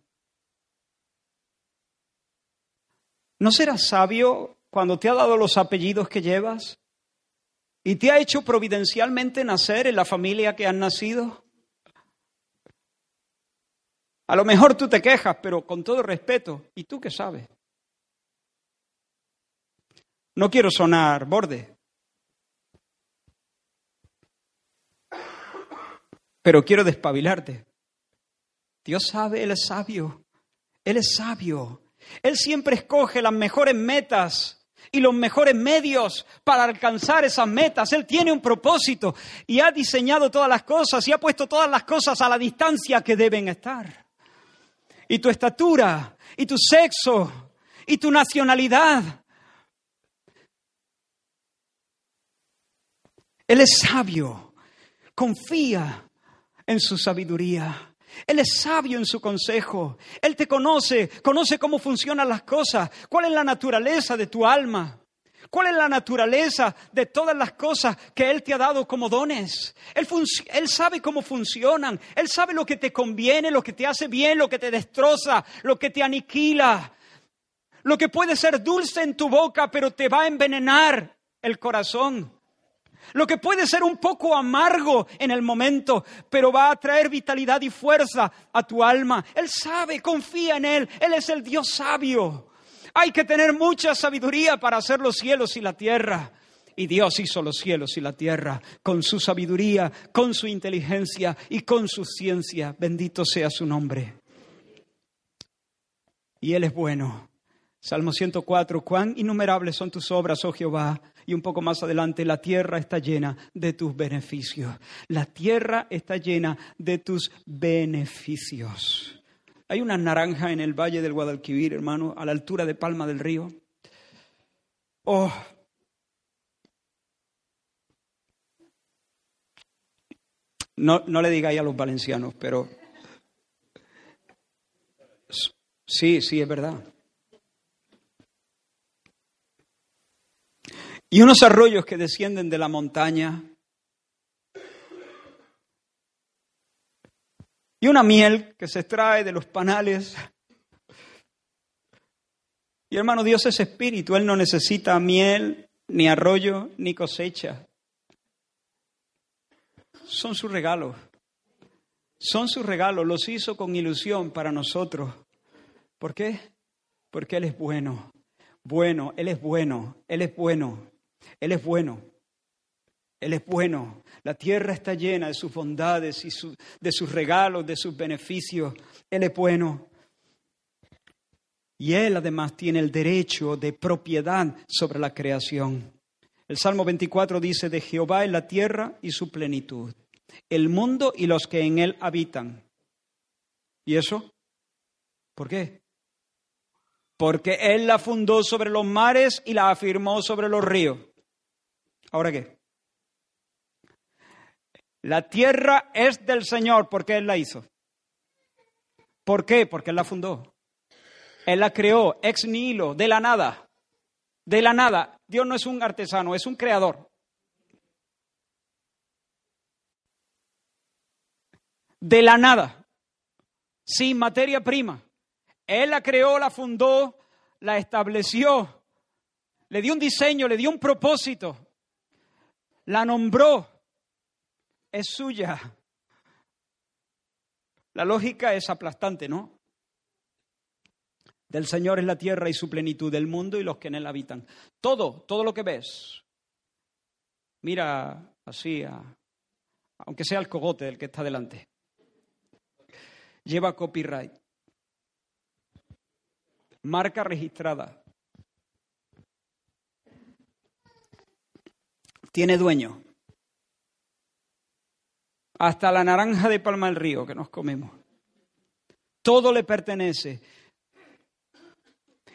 ¿no serás sabio cuando te ha dado los apellidos que llevas y te ha hecho providencialmente nacer en la familia que has nacido? A lo mejor tú te quejas, pero con todo respeto, ¿y tú qué sabes? No quiero sonar borde. Pero quiero despabilarte. Dios sabe, Él es sabio. Él es sabio. Él siempre escoge las mejores metas y los mejores medios para alcanzar esas metas. Él tiene un propósito y ha diseñado todas las cosas y ha puesto todas las cosas a la distancia que deben estar. Y tu estatura, y tu sexo, y tu nacionalidad, Él es sabio, confía en su sabiduría. Él es sabio en su consejo. Él te conoce, conoce cómo funcionan las cosas, cuál es la naturaleza de tu alma. ¿Cuál es la naturaleza de todas las cosas que Él te ha dado como dones? Él, sabe cómo funcionan. Él sabe lo que te conviene, lo que te hace bien, lo que te destroza, lo que te aniquila. Lo que puede ser dulce en tu boca, pero te va a envenenar el corazón. Lo que puede ser un poco amargo en el momento, pero va a traer vitalidad y fuerza a tu alma. Él sabe, confía en Él. Él es el Dios sabio. Hay que tener mucha sabiduría para hacer los cielos y la tierra. Y Dios hizo los cielos y la tierra con su sabiduría, con su inteligencia y con su ciencia. Bendito sea su nombre. Y Él es bueno. Salmo 104, cuán innumerables son tus obras, oh Jehová. Y un poco más adelante, la tierra está llena de tus beneficios. La tierra está llena de tus beneficios. Hay una naranja en el valle del Guadalquivir, hermano, a la altura de Palma del Río. Oh, No, no, le digáis a los valencianos, pero sí, sí, es verdad. Y unos arroyos que descienden de la montaña, y una miel que se extrae de los panales. Y hermano, Dios es espíritu, Él no necesita miel, ni arroyo, ni cosecha. Son sus regalos. Son sus regalos, los hizo con ilusión para nosotros. ¿Por qué? Porque Él es bueno. Bueno, Él es bueno, Él es bueno. Él es bueno. Él es bueno. La tierra está llena de sus bondades y de sus regalos, de sus beneficios. Él es bueno. Y Él además tiene el derecho de propiedad sobre la creación. El Salmo 24 dice, de Jehová es la tierra y su plenitud, el mundo y los que en él habitan. ¿Y eso? ¿Por qué? Porque Él la fundó sobre los mares y la afirmó sobre los ríos. ¿Ahora qué? La tierra es del Señor porque Él la hizo. ¿Por qué? Porque Él la fundó. Él la creó ex nihilo, de la nada. De la nada. Dios no es un artesano, es un creador. De la nada. Sin materia prima. Él la creó, la fundó, la estableció. Le dio un diseño, le dio un propósito. La nombró. Es suya. La lógica es aplastante, ¿no? Del Señor es la tierra y su plenitud, del mundo y los que en él habitan. Todo, todo lo que ves. Mira así, aunque sea el cogote del que está delante. Lleva copyright. Marca registrada. Tiene dueño. Hasta la naranja de Palma del Río que nos comemos. Todo le pertenece.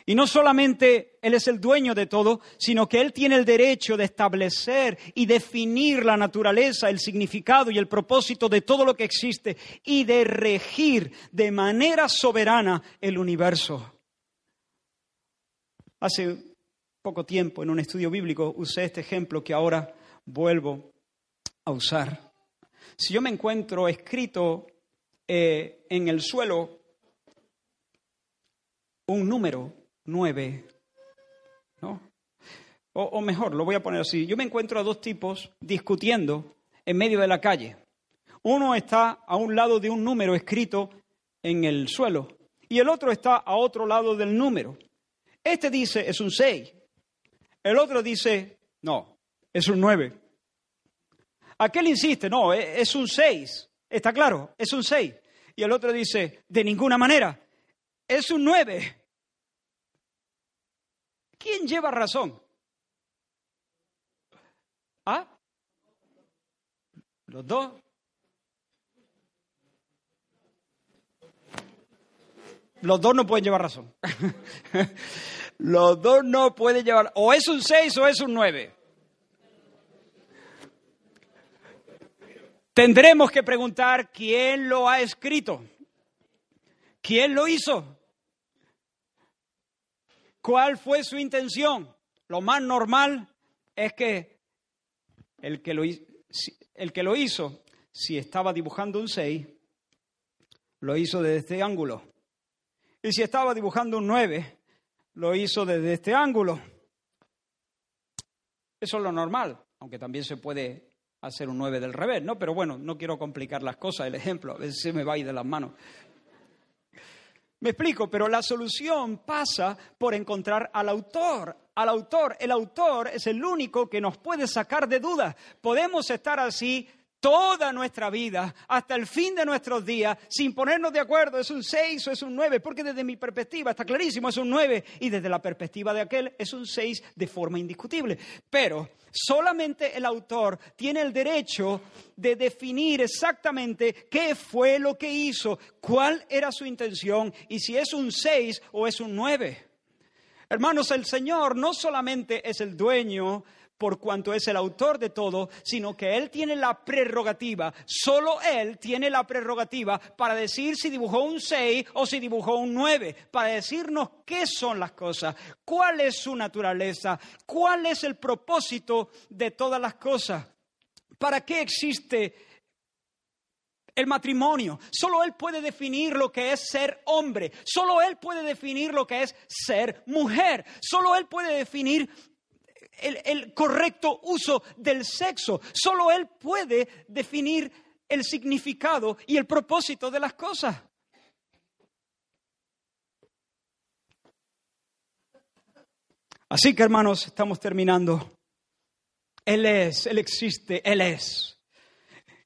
Y no solamente Él es el dueño de todo, sino que Él tiene el derecho de establecer y definir la naturaleza, el significado y el propósito de todo lo que existe y de regir de manera soberana el universo. Hace poco tiempo en un estudio bíblico usé este ejemplo que ahora vuelvo a usar. Si yo me encuentro escrito eh, en el suelo un número nueve. ¿no? O, mejor, lo voy a poner así. Yo me encuentro a dos tipos discutiendo en medio de la calle. Uno está a un lado de un número escrito en el suelo y el otro está a otro lado del número. Este dice es un 6. El otro dice, no, es un 9. Aquel insiste, no, e, es un 6. Está claro, es un 6. Y el otro dice, de ninguna manera, es un 9. ¿Quién lleva razón? ¿Ah? ¿Los dos? Los dos no pueden llevar razón. *laughs* Los dos no pueden llevar. O es un 6 o es un 9. Tendremos que preguntar quién lo ha escrito. ¿Quién lo hizo? ¿Cuál fue su intención? Lo más normal es que el que lo, el que lo hizo, si estaba dibujando un 6, lo hizo desde este ángulo. Y si estaba dibujando un 9, lo hizo desde este ángulo. Eso es lo normal, aunque también se puede hacer un 9 del revés, ¿no? Pero bueno, no quiero complicar las cosas, el ejemplo, a veces se me va a ir de las manos. Me explico, pero la solución pasa por encontrar al autor. Al autor, el autor es el único que nos puede sacar de dudas. Podemos estar así toda nuestra vida, hasta el fin de nuestros días, sin ponernos de acuerdo, es un 6 o es un 9, porque desde mi perspectiva está clarísimo, es un 9, y desde la perspectiva de aquel es un 6 de forma indiscutible. Pero solamente el autor tiene el derecho de definir exactamente qué fue lo que hizo, cuál era su intención, y si es un 6 o es un 9. Hermanos, el Señor no solamente es el dueño por cuanto es el autor de todo, sino que Él tiene la prerrogativa, solo Él tiene la prerrogativa para decir si dibujó un 6 o si dibujó un 9, para decirnos qué son las cosas, cuál es su naturaleza, cuál es el propósito de todas las cosas, para qué existe el matrimonio. Solo Él puede definir lo que es ser hombre. Solo Él puede definir lo que es ser mujer. Solo Él puede definir el, correcto uso del sexo. Solo Él puede definir el significado y el propósito de las cosas. Así que hermanos, estamos terminando. Él es, Él existe, Él es.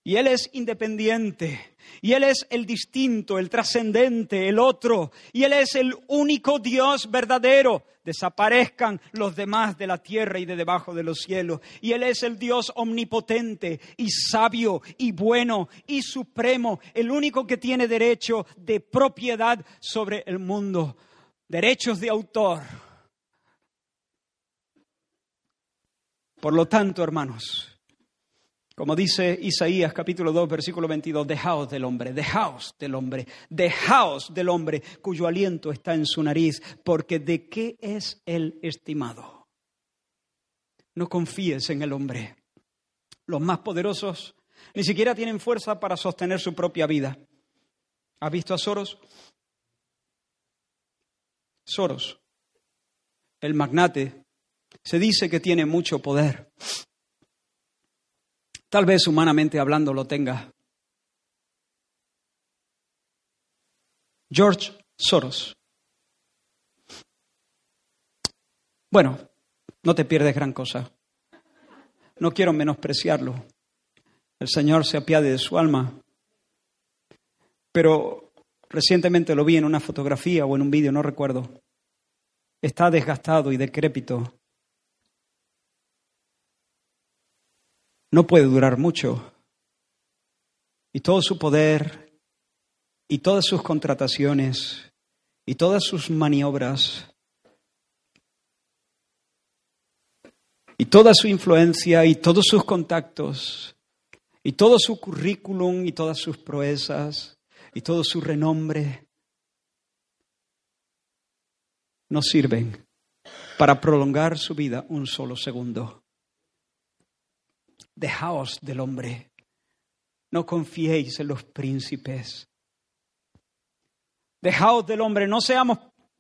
Y Él es independiente. Y Él es el distinto, el trascendente, el otro. Y Él es el único Dios verdadero. Desaparezcan los demás de la tierra y de debajo de los cielos. Y Él es el Dios omnipotente y sabio y bueno y supremo. El único que tiene derecho de propiedad sobre el mundo. Derechos de autor. Por lo tanto, hermanos, como dice Isaías capítulo 2, versículo 22, dejaos del hombre, dejaos del hombre, dejaos del hombre cuyo aliento está en su nariz, porque ¿de qué es el estimado? No confíes en el hombre. Los más poderosos ni siquiera tienen fuerza para sostener su propia vida. ¿Has visto a Soros? Soros, el magnate, se dice que tiene mucho poder. Tal vez humanamente hablando lo tenga. George Soros. Bueno, no te pierdes gran cosa. No quiero menospreciarlo. El Señor se apiade de su alma. Pero recientemente lo vi en una fotografía o en un vídeo, no recuerdo. Está desgastado y decrépito. No puede durar mucho. Y todo su poder y todas sus contrataciones y todas sus maniobras y toda su influencia y todos sus contactos y todo su currículum y todas sus proezas y todo su renombre no sirven para prolongar su vida un solo segundo. Dejaos del hombre. No confiéis en los príncipes. Dejaos del hombre. No seamos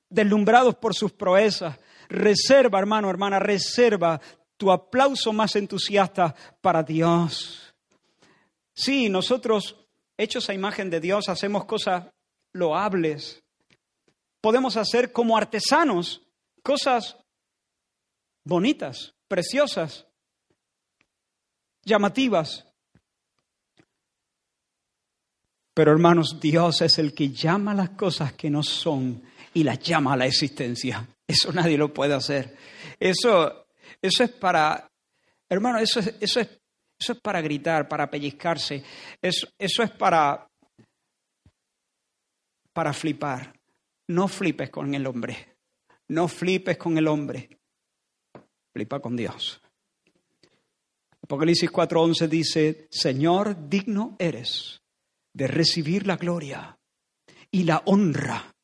deslumbrados por sus proezas. Reserva, hermano, hermana, reserva tu aplauso más entusiasta para Dios. Sí, nosotros, hechos a imagen de Dios, hacemos cosas loables. Podemos hacer como artesanos cosas bonitas, preciosas llamativas. Pero hermanos, Dios es el que llama las cosas que no son y las llama a la existencia. Eso nadie lo puede hacer. Eso, eso es para, hermano, eso es, eso es, eso es para gritar, para pellizcarse. Eso, eso es para, para flipar. No flipes con el hombre. No flipes con el hombre. Flipa con Dios. Apocalipsis 4:11 dice, Señor, digno eres de recibir la gloria y la honra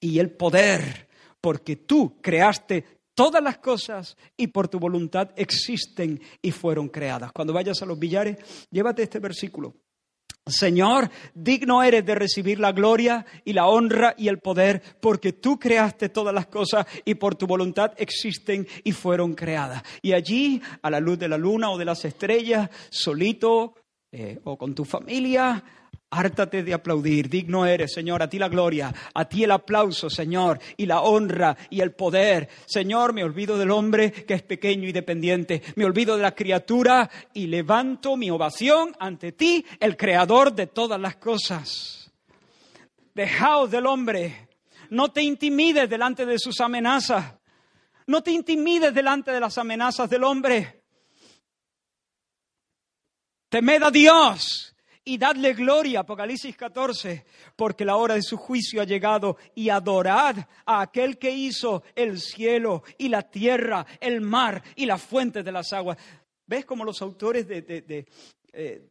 y el poder, porque tú creaste todas las cosas y por tu voluntad existen y fueron creadas. Cuando vayas a los billares, llévate este versículo. Señor, digno eres de recibir la gloria y la honra y el poder, porque tú creaste todas las cosas y por tu voluntad existen y fueron creadas. Y allí, a la luz de la luna o de las estrellas, solito eh, o con tu familia, Hártate de aplaudir, digno eres, Señor, a ti la gloria, a ti el aplauso, Señor, y la honra y el poder. Señor, me olvido del hombre que es pequeño y dependiente, me olvido de la criatura y levanto mi ovación ante ti, el creador de todas las cosas. Dejaos del hombre, no te intimides delante de sus amenazas, no te intimides delante de las amenazas del hombre. Temed a Dios y dadle gloria, Apocalipsis 14, porque la hora de su juicio ha llegado y adorad a aquel que hizo el cielo y la tierra, el mar y la fuente de las aguas. ¿Ves cómo los autores eh,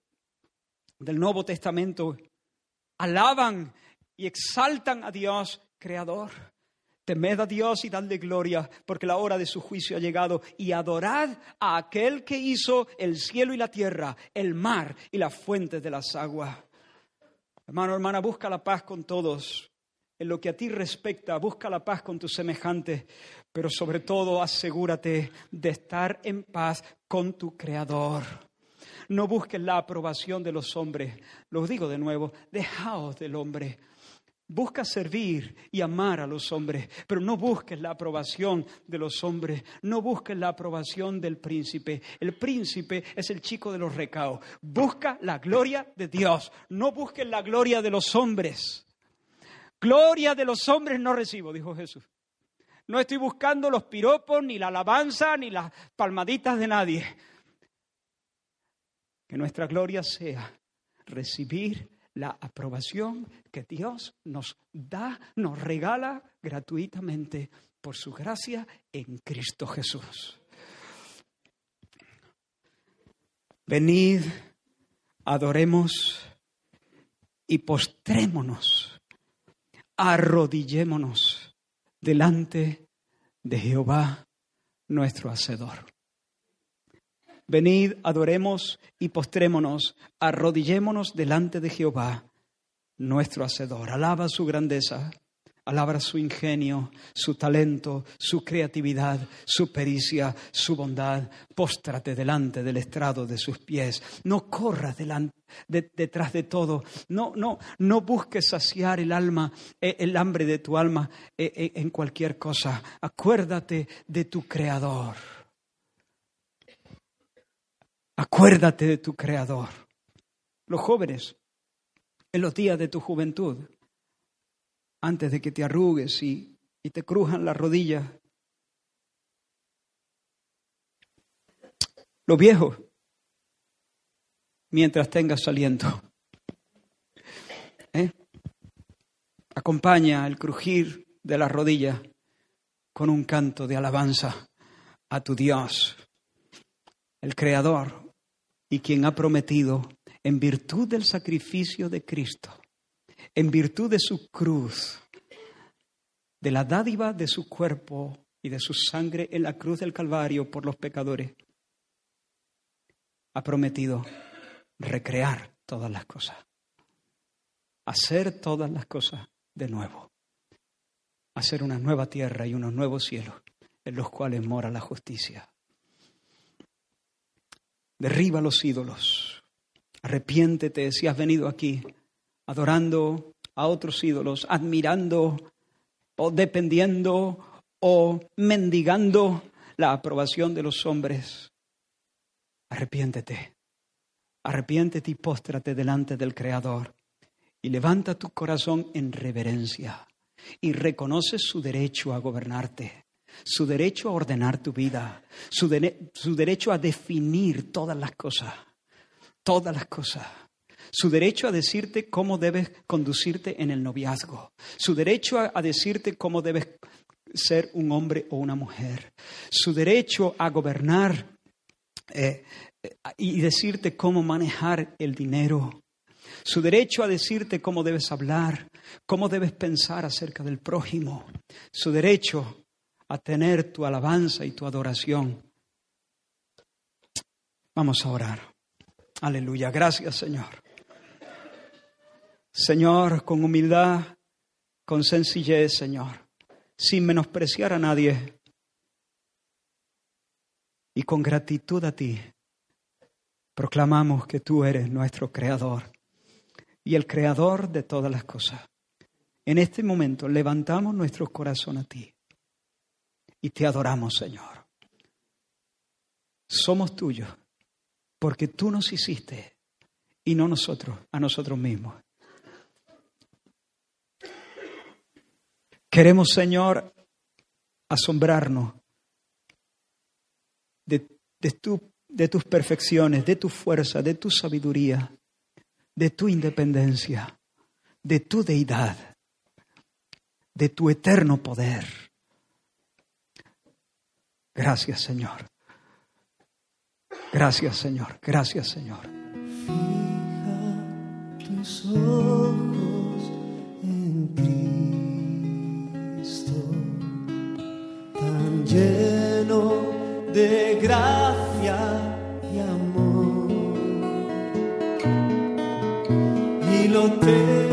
del Nuevo Testamento alaban y exaltan a Dios creador? Temed a Dios y dadle gloria, porque la hora de su juicio ha llegado, y adorad a aquel que hizo el cielo y la tierra, el mar y las fuentes de las aguas. Hermano, hermana, busca la paz con todos. En lo que a ti respecta, busca la paz con tus semejantes, pero sobre todo asegúrate de estar en paz con tu Creador. No busques la aprobación de los hombres. Lo digo de nuevo, dejaos del hombre Busca servir y amar a los hombres, pero no busques la aprobación de los hombres, no busques la aprobación del príncipe. El príncipe es el chico de los recaos. Busca la gloria de Dios, no busques la gloria de los hombres. Gloria de los hombres no recibo, dijo Jesús. No estoy buscando los piropos, ni la alabanza, ni las palmaditas de nadie. Que nuestra gloria sea recibir la aprobación que Dios nos da, nos regala gratuitamente por su gracia en Cristo Jesús. Venid, adoremos y postrémonos, arrodillémonos delante de Jehová nuestro Hacedor. Venid, adoremos y postrémonos, arrodillémonos delante de Jehová, nuestro Hacedor. Alaba su grandeza, alaba su ingenio, su talento, su creatividad, su pericia, su bondad. Póstrate delante del estrado de sus pies. No corras detrás de todo. No, no, no busques saciar el alma, eh, el hambre de tu alma eh, eh, en cualquier cosa. Acuérdate de tu Creador. Acuérdate de tu Creador. Los jóvenes, en los días de tu juventud, antes de que te arrugues y, te crujan las rodillas. Los viejos, mientras tengas aliento. ¿eh? Acompaña el crujir de las rodillas con un canto de alabanza a tu Dios, el Creador, y quien ha prometido, en virtud del sacrificio de Cristo, en virtud de su cruz, de la dádiva de su cuerpo y de su sangre en la cruz del Calvario por los pecadores, ha prometido recrear todas las cosas, hacer todas las cosas de nuevo, hacer una nueva tierra y unos nuevos cielos en los cuales mora la justicia. Derriba los ídolos. Arrepiéntete si has venido aquí adorando a otros ídolos, admirando o dependiendo o mendigando la aprobación de los hombres. Arrepiéntete. Arrepiéntete y póstrate delante del Creador y levanta tu corazón en reverencia y reconoce su derecho a gobernarte su derecho a ordenar tu vida, su, su derecho a definir todas las cosas, todas las cosas. Su derecho a decirte cómo debes conducirte en el noviazgo, su derecho a, decirte cómo debes ser un hombre o una mujer, su derecho a gobernar eh, y decirte cómo manejar el dinero, su derecho a decirte cómo debes hablar, cómo debes pensar acerca del prójimo, su derecho a tener tu alabanza y tu adoración. Vamos a orar. Aleluya. Gracias, Señor. Señor, con humildad, con sencillez, Señor, sin menospreciar a nadie y con gratitud a ti, proclamamos que tú eres nuestro creador y el creador de todas las cosas. En este momento levantamos nuestro corazón a ti y te adoramos, Señor. Somos tuyos porque tú nos hiciste y no nosotros, a nosotros mismos. Queremos, Señor, asombrarnos de, de tus perfecciones, de tu fuerza, de tu sabiduría, de tu independencia, de tu deidad, de tu eterno poder. Gracias, Señor. Gracias, Señor. Gracias, Señor. Fija tus ojos en Cristo, tan lleno de gracia y amor. Y lo tengo